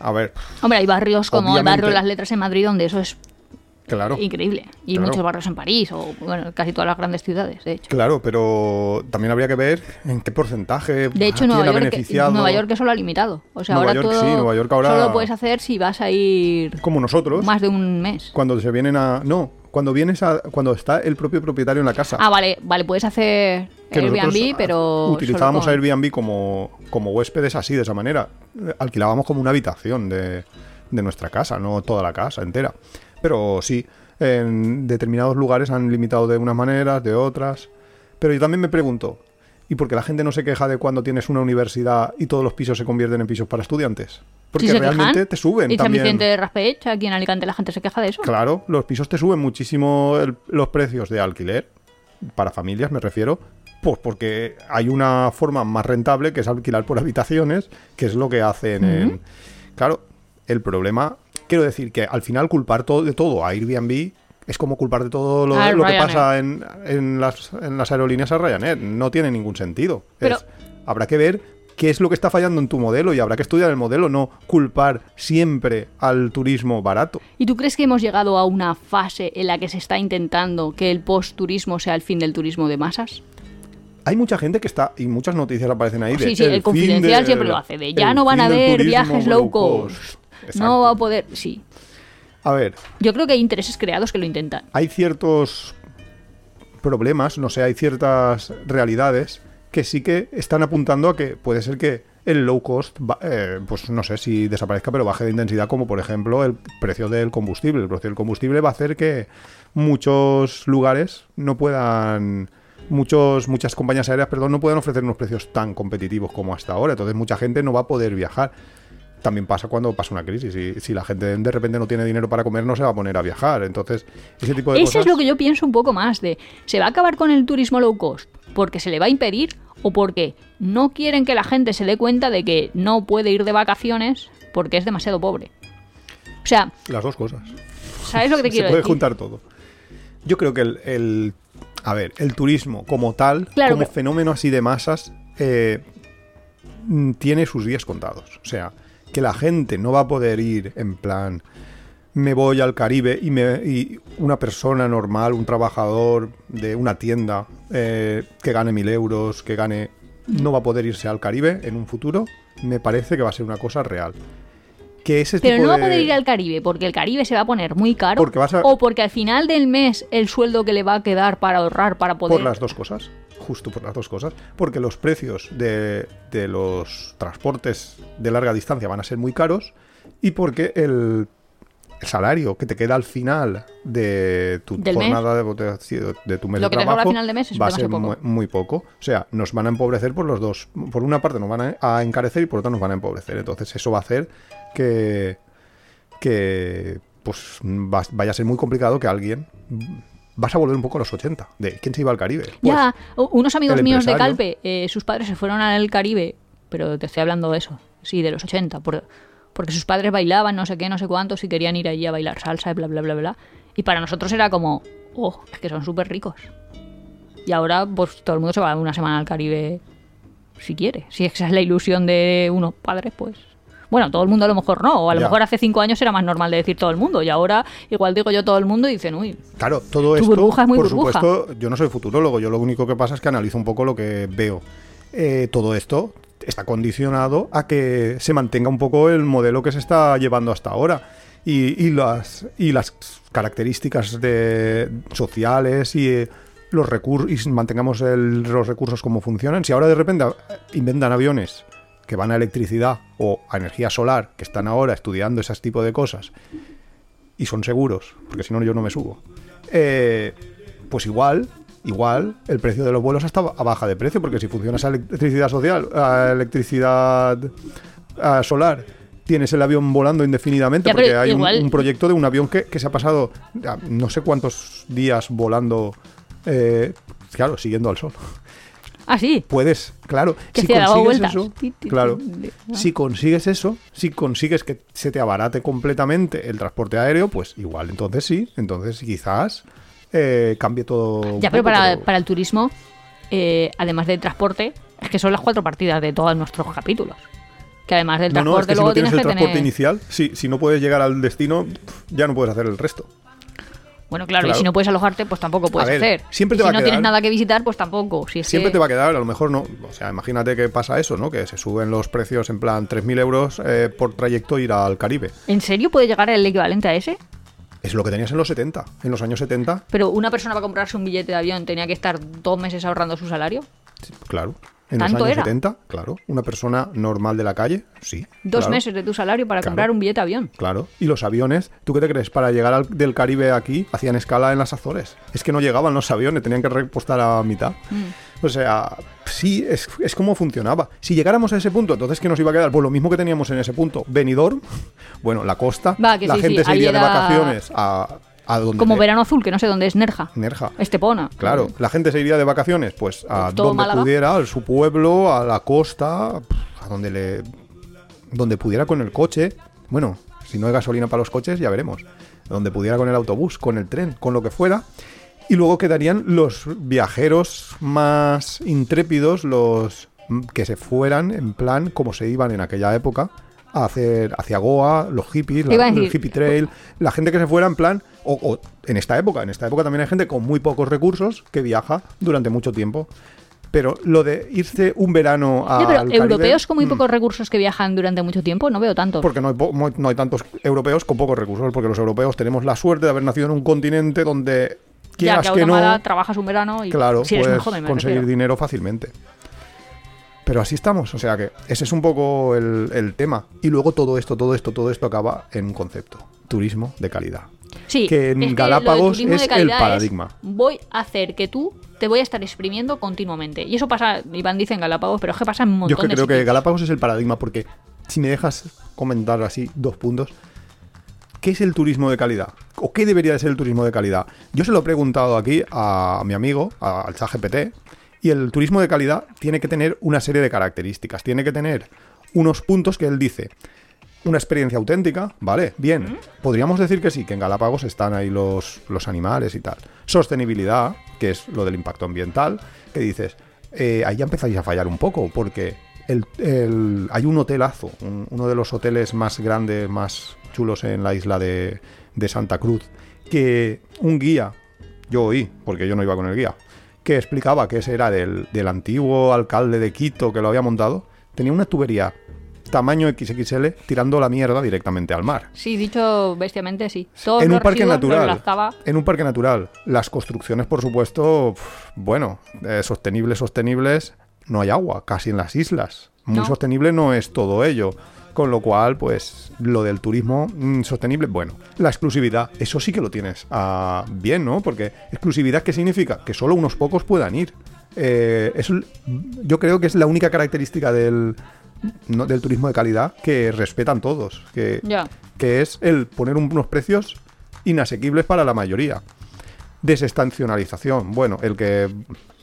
A ver, Hombre, hay barrios como el barrio Las Letras en Madrid donde eso es claro. increíble. Y Claro. muchos barrios en París o, bueno, casi todas las grandes ciudades, de hecho. Claro, pero también habría que ver en qué porcentaje De hecho, Nueva York, beneficiado. Nueva York eso lo ha limitado. O sea, Nueva ahora York todo sí, Nueva York ahora- solo lo puedes hacer si vas a ir Como nosotros, más de un mes. cuando se vienen a... No, cuando vienes a... Cuando está el propio propietario en la casa. Ah, vale, vale, puedes hacer que Airbnb, pero Utilizábamos con- Airbnb como, como huéspedes así, de esa manera. Alquilábamos como una habitación de, de nuestra casa, no toda la casa entera. Pero sí, en determinados lugares han limitado de unas maneras, de otras. Pero yo también me pregunto, ¿y por qué la gente no se queja de cuando tienes una universidad y todos los pisos se convierten en pisos para estudiantes? Porque Sí realmente quejan. te suben Y también. Vicente de Raspech, aquí en Alicante la gente se queja de eso. Claro, los pisos te suben muchísimo el- los precios de alquiler, para familias me refiero, Pues porque hay una forma más rentable que es alquilar por habitaciones, que es lo que hacen en... Claro, el problema, quiero decir que al final culpar todo, de todo a Airbnb es como culpar de todo lo, A lo que pasa en, en las, en las aerolíneas a Ryanair. No tiene ningún sentido. Pero- Es- habrá que ver qué es lo que está fallando en tu modelo y habrá que estudiar el modelo, no culpar siempre al turismo barato. ¿Y tú crees que hemos llegado a una fase en la que se está intentando que el post-turismo sea el fin del turismo de masas? Hay mucha gente que está, y muchas noticias aparecen ahí. de Sí, sí, el, confidencial siempre lo hace, de ya no van a haber viajes low cost. No va a poder, sí. A ver, Yo creo que hay intereses creados que lo intentan. hay ciertos problemas, no sé, hay ciertas realidades que sí que están apuntando a que puede ser que el low cost, eh, pues no sé si desaparezca, pero baje de intensidad, como por ejemplo el precio del combustible. El precio del combustible va a hacer que muchos lugares no puedan, muchos, muchas compañías aéreas, perdón, no puedan ofrecer unos precios tan competitivos como hasta ahora. Entonces mucha gente no va a poder viajar. También pasa cuando pasa una crisis. Y si la gente de repente no tiene dinero para comer, no se va a poner a viajar. Entonces, ese tipo de Eso cosas. es lo que yo pienso un poco más de, ¿se va a acabar con el turismo low cost porque se le va a impedir o porque no quieren que la gente se dé cuenta de que no puede ir de vacaciones porque es demasiado pobre? O sea, Las dos cosas. ¿sabes lo que te Se quiero puede decir? juntar todo. Yo creo que el, el- a ver, el turismo como tal, Claro, como pero- fenómeno así de masas, eh, mm, tiene sus días contados. O sea, que la gente no va a poder ir en plan, me voy al Caribe y, me, y una persona normal, un trabajador de una tienda eh, que gane mil euros, que gane, no va a poder irse al Caribe en un futuro, me parece que va a ser una cosa real. Que ese Pero tipo no va a de- poder ir al Caribe porque el Caribe se va a poner muy caro Porque vas a- o porque al final del mes el sueldo que le va a quedar para ahorrar para poder Por las dos cosas, justo por las dos cosas, porque los precios de, de los transportes de larga distancia van a ser muy caros y porque el, el salario que te queda al final de tu Del mes. jornada de, de- de tu mes Lo de que trabajo a final de mes es va a ser muy, poco. muy poco. O sea, nos van a empobrecer por los dos. Por una parte nos van a, encarecer y por otra nos van a empobrecer. Entonces eso va a hacer que, que pues va- vaya a ser muy complicado que alguien vas a volver un poco a los 80 de quién se iba al Caribe Pues, Ya, unos amigos míos de. Calpe, eh, sus padres se fueron al Caribe, pero te estoy hablando de eso, sí, de los 80, por- porque sus padres bailaban no sé qué, no sé cuántos y querían ir allí a bailar salsa bla, bla, bla, bla. Y para nosotros era como, oh, es que son súper ricos. Y ahora, pues todo el mundo se va una semana al Caribe si quiere. Si esa es la ilusión de unos padres, pues. Bueno, todo el mundo a lo mejor no, o a lo Ya. mejor hace cinco años era más normal de decir todo el mundo, y ahora igual digo yo todo el mundo y dicen, uy, claro todo esto burbuja es muy por burbuja. supuesto yo no soy futurólogo yo lo único que pasa es que analizo un poco lo que veo Eh, todo esto está condicionado a que se mantenga un poco el modelo que se está llevando hasta ahora y, y las y las características de sociales y eh, los recursos y mantengamos el- los recursos como funcionan si ahora de repente inventan aviones que van a electricidad o a energía solar que están ahora estudiando ese tipo de cosas y son seguros, porque si no yo no me subo. Eh, pues igual, igual el precio de los vuelos está a baja de precio, porque si funciona esa electricidad social, a electricidad a solar, tienes el avión volando indefinidamente, Ya, porque hay un, proyecto de un avión que, que se ha pasado no sé cuántos días volando, eh, claro, siguiendo al sol. Ah, sí, Puedes, claro, Que si se consigues vueltas. eso, claro, si consigues eso, si consigues que se te abarate completamente el transporte aéreo, pues igual, entonces sí, entonces quizás eh, cambie todo. Ya, pero poco, para, para el turismo, eh, además del transporte, es que son las cuatro partidas de todos nuestros capítulos. Que además del No, no, es transporte que si no tienes tienes el transporte tener... inicial, si, si no puedes llegar al destino, ya no puedes hacer el resto. Bueno, claro, y si no puedes alojarte, pues tampoco puedes A ver, hacer. siempre Y te si va a no quedar- tienes nada que visitar, pues tampoco. Si es Siempre que- te va a quedar, a lo mejor no. O sea, imagínate que pasa eso, ¿no? Que se suben los precios en plan 3.000 euros eh, por trayecto ir al Caribe. ¿En serio puede llegar el equivalente a ese? Es lo que tenías en los 70. En los años 70, Pero una persona para comprarse un billete de avión tenía que estar dos meses ahorrando su salario. sí, claro. En los ¿Tanto años era? 70, claro. Una persona normal de la calle, sí. Dos claro. meses de tu salario para Claro. comprar un billete de avión. Claro. Y los aviones, ¿tú qué te crees? Para llegar al- del Caribe aquí, hacían escala en las Azores. Es que no llegaban los aviones, tenían que repostar a mitad. Mm. O sea, sí, es, es como funcionaba. Si llegáramos a ese punto, entonces, ¿qué nos iba a quedar? Pues lo mismo que teníamos en ese punto. Benidorm, bueno, la costa, Va, que la sí, gente sí, se iría de vacaciones a, a donde Como Verano Azul, que no sé dónde es Nerja. Nerja. Estepona. Claro, la gente se iría de vacaciones, pues a Todo donde Málaga. pudiera, a su pueblo, a la costa, a donde le donde pudiera con el coche. Bueno, si no hay gasolina para los coches, ya veremos. Donde pudiera con el autobús, con el tren, con lo que fuera. Y luego quedarían los viajeros más intrépidos, los mm, que se fueran en plan como se iban en aquella época a hacer hacia Goa, los hippies, la- el hippie trail, la gente que se fuera en plan, o, o en esta época, en esta época también hay gente con muy pocos recursos que viaja durante mucho tiempo. Pero lo de irse un verano a Ya, pero europeos con muy pocos recursos que viajan durante mucho tiempo, no veo tantos. mm. porque no hay, no hay tantos europeos con pocos recursos, porque los europeos tenemos la suerte de haber nacido en un continente donde ya quieras que que no, trabajas un verano y claro, si eres puedes muy joven, me conseguir refiero. dinero fácilmente. Pero así estamos, o sea que ese es un poco el, el tema. Y luego todo esto, todo esto, todo esto acaba en un concepto, turismo de calidad. Sí, que en es Galápagos es el paradigma. voy a hacer que tú te voy a estar exprimiendo continuamente. Y eso pasa, Iván dice en Galápagos, pero es que pasa en un montón Yo es que de creo que. Galápagos es el paradigma, porque si me dejas comentar así dos puntos, ¿qué es el turismo de calidad? ¿O qué debería de ser el turismo de calidad? Yo se lo he preguntado aquí a mi amigo, al ChatGPT, y el turismo de calidad tiene que tener una serie de características, tiene que tener unos puntos que él dice. Una experiencia auténtica, vale, bien. Podríamos decir que sí, que en Galápagos están ahí los, los animales y tal. Sostenibilidad, que es lo del impacto ambiental, que dices, eh, ahí ya empezáis a fallar un poco, porque el, el- hay un hotelazo, un- uno de los hoteles más grandes, más chulos en la isla de, de Santa Cruz, que un guía, yo oí, porque yo no iba con el guía, que explicaba que ese era del, del antiguo alcalde de Quito que lo había montado, tenía una tubería tamaño XXL tirando la mierda directamente al mar. Sí, dicho bestiamente, sí. Todos en los un parque natural. En un parque natural. Las construcciones, por supuesto, bueno, eh, sostenibles, sostenibles, no hay agua, casi en las islas. Muy No. sostenible no es todo ello. Con lo cual, pues, lo del turismo mm, sostenible, bueno. La exclusividad, eso sí que lo tienes ah, bien, ¿no? Porque exclusividad, ¿qué significa? Que solo unos pocos puedan ir. Eh, es yo creo que es la única característica del, no- del turismo de calidad que respetan todos. Que, que es el poner un- unos precios inasequibles para la mayoría. Desestacionalización, bueno, el que...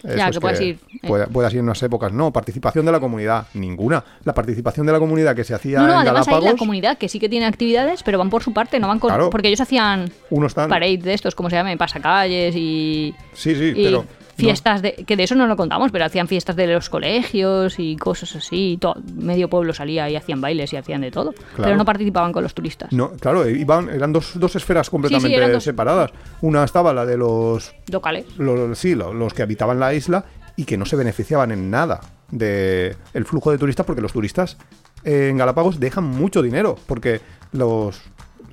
Ya, que puedas ir, eh. pueda- puedas ir en unas épocas. No, participación de la comunidad, ninguna. La participación de la comunidad que se hacía No, no, en además hay la Galápagos, comunidad que sí que tiene actividades, pero van por su parte, no van con... Claro. Porque ellos hacían uno están... parade de estos, como se llama, pasacalles y... Sí, sí, y pero... fiestas de que de eso no lo contamos pero hacían fiestas de los colegios y cosas así y to- medio pueblo salía y hacían bailes y hacían de todo pero no participaban con los turistas. No, claro, iban, eran dos, dos esferas completamente dos- separadas. Una estaba la de los locales. los, sí, lo- los que habitaban la isla y que no se beneficiaban en nada de el flujo de turistas porque los turistas eh, en Galápagos dejan mucho dinero porque los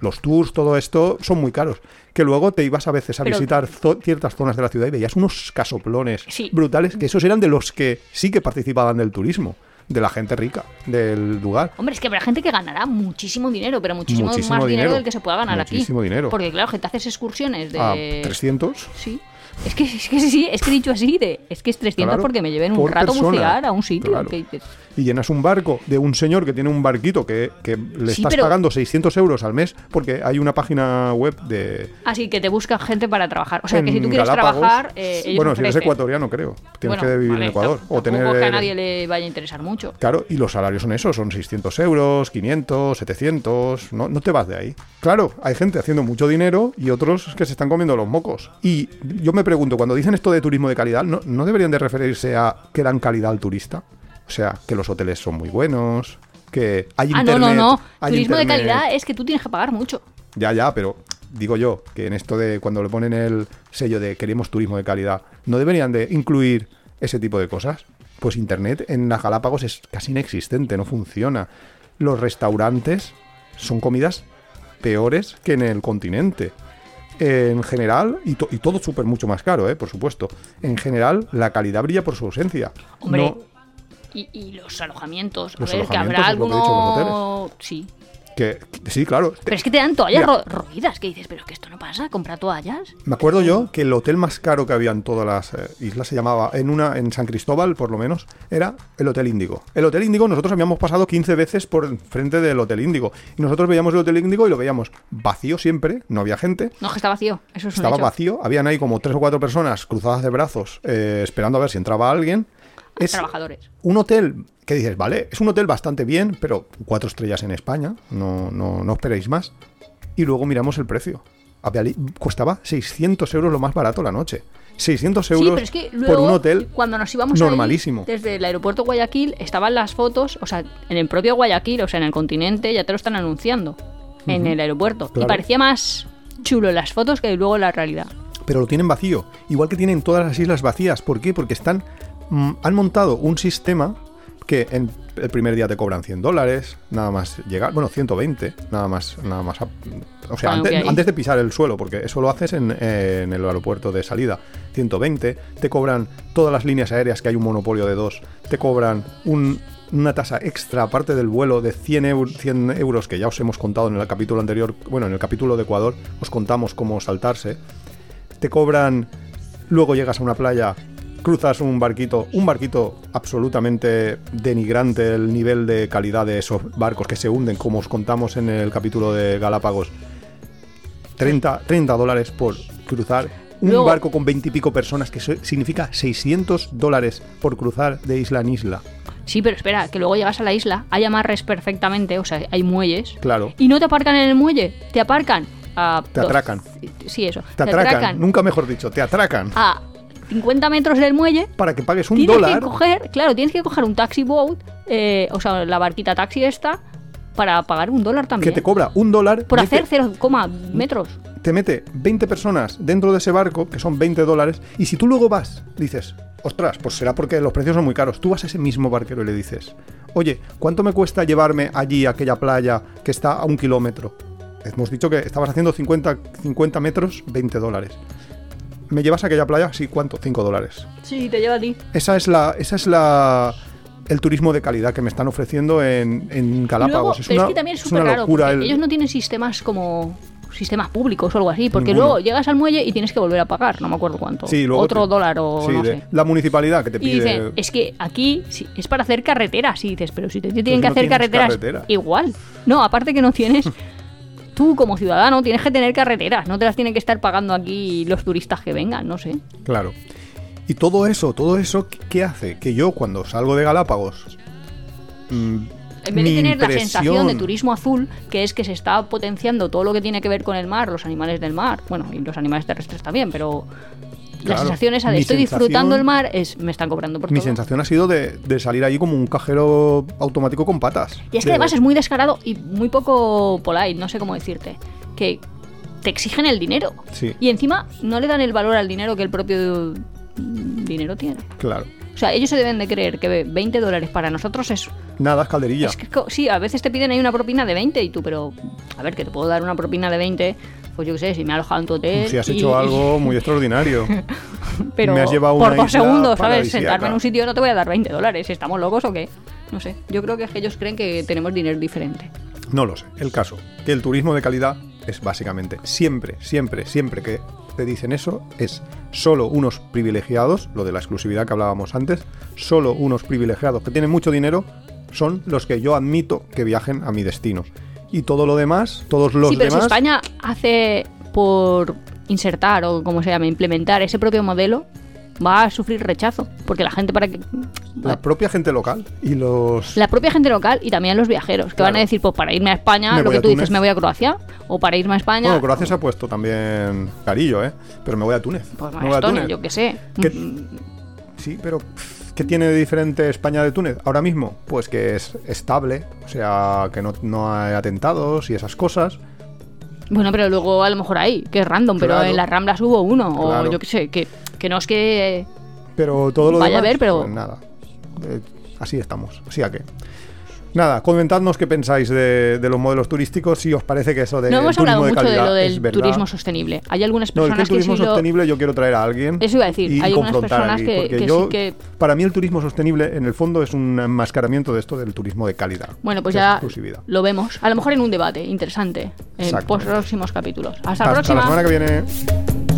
los tours, todo esto, son muy caros. Que luego te ibas a veces a Pero- visitar zo- ciertas zonas de la ciudad y veías unos casoplones Sí. brutales, que esos eran de los que sí que participaban del turismo, de la gente rica del lugar. Hombre, es que habrá gente que ganará muchísimo dinero, pero muchísimo, Muchísimo más dinero. dinero. del que se pueda ganar aquí. Muchísimo dinero. Porque claro, que te haces excursiones de... A 300 Sí. Es que, es que sí, es que dicho así, de, es que es 300 Claro, porque me lleven un por rato a bucear a un sitio. Claro. que dices, y llenas un barco de un señor que tiene un barquito que, que le Sí, estás pero- pagando 600 euros al mes porque hay una página web de... Así que te buscan gente para trabajar. O sea, que si tú quieres Galápagos. trabajar, eh, ellos bueno, si eres ecuatoriano, creo. Tienes Bueno, que vivir vale, en Ecuador. O tener... que a nadie le vaya a interesar mucho. Claro, y los salarios son esos, son 600 euros, 500, 700, no, no te vas de ahí. Claro, hay gente haciendo mucho dinero y otros que se están comiendo los mocos. Y yo me pregunto, cuando dicen esto de turismo de calidad, ¿no, no deberían de referirse a que dan calidad al turista? O sea, que los hoteles son muy buenos, que hay Ah, internet... no, no, no. Turismo de calidad es que tú tienes que pagar mucho. Ya, ya, pero digo yo que en esto de cuando le ponen el sello de queremos turismo de calidad, ¿no deberían de incluir ese tipo de cosas? Pues Internet en las Galápagos es casi inexistente, no funciona. Los restaurantes son comidas peores que en el continente. En general, y, to- y todo súper mucho más caro, ¿eh? por supuesto. En general, la calidad brilla por su ausencia. Hombre, No- Y, y los alojamientos. Los a ver, que alojamientos, habrá que alguno. Sí. Que, sí, claro. Pero es que te dan toallas ro- roídas, que dices, pero es que esto no pasa, compra toallas. Me acuerdo yo que el hotel más caro que había en todas las eh, islas se llamaba, en una en San Cristóbal por lo menos, era el Hotel Índigo. El Hotel Índigo nosotros habíamos pasado 15 veces por frente del Hotel Índigo. Y nosotros veíamos el Hotel Índigo y lo veíamos vacío siempre, no había gente. No, que está vacío, eso es un Estaba hecho. vacío, habían ahí como tres o cuatro personas cruzadas de brazos eh, esperando a ver si entraba alguien. Es Trabajadores. un hotel que dices, vale, es un hotel bastante bien, pero cuatro estrellas en España, no, no, no esperéis más. Y luego miramos el precio. Costaba 600 euros lo más barato la noche. 600 euros Sí, pero es que luego, por un hotel cuando nos íbamos ahí, normalísimo. desde el aeropuerto Guayaquil, estaban las fotos, o sea, en el propio Guayaquil, o sea, en el continente, ya te lo están anunciando, en el aeropuerto. Claro. Y parecía más chulo las fotos que luego la realidad. pero lo tienen vacío. Igual que tienen todas las islas vacías. ¿Por qué? Porque están han montado un sistema que en el primer día te cobran 100 dólares, nada más llegar, bueno, 120, nada más, nada más, a- o sea, antes, de pisar el suelo, porque eso lo haces en, en el aeropuerto de salida, 120, te cobran todas las líneas aéreas que hay un monopolio de dos, te cobran un- una tasa extra aparte del vuelo de 100, eur- 100 euros que ya os hemos contado en el capítulo anterior, bueno, en el capítulo de Ecuador os contamos cómo saltarse, te cobran, luego llegas a una playa, cruzas un barquito, un barquito absolutamente denigrante el nivel de calidad de esos barcos que se hunden, como os contamos en el capítulo de Galápagos. 30, 30 dólares por cruzar un Luego- barco con 20 y pico personas, que significa 600 dólares por cruzar de isla en isla. Sí, pero espera, que luego llegas a la isla, hay amarres perfectamente, o sea, hay muelles. Claro. Y no te aparcan en el muelle, te aparcan a... Te atracan. Sí, eso. Te atracan, nunca mejor dicho, te atracan a 50 metros del muelle. para que pagues un tienes dólar. que coger, claro, tienes que coger un taxi boat, eh, o sea, la barquita taxi esta, para pagar un dólar que también. te cobra un dólar por hacer 0, metros. te mete 20 personas dentro de ese barco, que son 20 dólares, y si tú luego vas, dices, ostras, pues será porque los precios son muy caros. Tú vas a ese mismo barquero y le dices, oye, ¿cuánto me cuesta llevarme allí a aquella playa que está a un kilómetro? Hemos dicho que estabas haciendo 50, 50 metros, 20 dólares. ¿Me llevas a aquella playa? Sí, ¿cuánto? 5 dólares. Sí, te lleva a ti. Esa es la. Esa es la. El turismo de calidad que me están ofreciendo en, en Galápagos. es, pero una, es que también es súper raro, locura. porque el- ellos no tienen sistemas como sistemas públicos o algo así, porque Ninguno. luego llegas al muelle y tienes que volver a pagar, no me acuerdo cuánto. Sí, luego Otro te- dólar o sí, no sé. La municipalidad que te Y pide. dicen, es que aquí es para hacer carreteras. Y dices, pero si te tienen que no hacer carreteras, carretera. igual. No, aparte que no tienes. Tú, como ciudadano, tienes que tener carreteras. No te las tienen que estar pagando aquí los turistas que vengan, no sé. Claro. Y todo eso, todo eso, ¿qué- ¿qué hace? Que yo cuando salgo de Galápagos. mm, En vez de mi tener la sensación de turismo azul, que es que se está potenciando todo lo que tiene que ver con el mar, los animales del mar, bueno, y los animales terrestres también, pero la sensación esa de Mi estoy disfrutando el mar es me están cobrando por Mi todo. sensación ha sido de, de salir allí como un cajero automático con patas. Y es que De- además es muy descarado y muy poco polite, no sé cómo decirte, que te exigen el dinero. Sí. Y encima no le dan el valor al dinero que el propio dinero tiene. Claro. O sea, ellos se deben de creer que 20 dólares para nosotros es Nada, es calderilla. Es que co- sí, a veces te piden ahí una propina de 20 y tú, pero a ver, que te puedo dar una propina de 20, pues yo qué sé, si me ha alojado en tu hotel. si has y- hecho algo muy extraordinario. pero me has llevado por dos segundos, ¿sabes? Sentarme en un sitio no te voy a dar 20 dólares. ¿Estamos locos o qué? No sé. Yo creo que es que ellos creen que tenemos dinero diferente. No lo sé. El caso, que el turismo de calidad es básicamente siempre, siempre, siempre que te dicen eso, es solo unos privilegiados, lo de la exclusividad que hablábamos antes, solo unos privilegiados que tienen mucho dinero son los que yo admito que viajen a mi destino. Y todo lo demás, todos los sí, pero demás... si España hace por insertar o como se llama, implementar ese propio modelo, va a sufrir rechazo. Porque la gente para que. La propia gente local y los... La propia gente local y también los viajeros, que Claro. van a decir, pues para irme a España, Me lo que tú dices, me voy a Croacia, o para irme a España, Bueno, Croacia se ha puesto también carillo, ¿eh? Pero me voy a Túnez. pues me voy a Estonia, Túnez. yo qué sé. ¿Qué- Mm, Sí, pero ¿qué tiene de diferente España de Túnez ahora mismo? Pues que es estable, o sea, que no, no hay atentados y esas cosas. Bueno, pero luego a lo mejor hay, que es random, pero en las Ramblas hubo uno, Claro. o yo qué sé, que, que no es que... Pero todo lo Vaya a ver, pero- pues nada. Eh, así estamos. Así a que. Nada, comentadnos qué pensáis de, de los modelos turísticos, si os parece que eso de No hemos turismo hablado de mucho de calidad lo es del turismo sostenible. Hay algunas No, el que personas el turismo lo- sostenible yo quiero traer a alguien. Eso iba a decir, y hay algunas personas que- porque que yo, sí que- Para mí el turismo sostenible en el fondo es un enmascaramiento de esto del turismo de calidad. Bueno, pues ya lo vemos. A lo mejor en un debate interesante. En Exactamente. próximos capítulos. Hasta, la Hasta próxima. la semana que viene.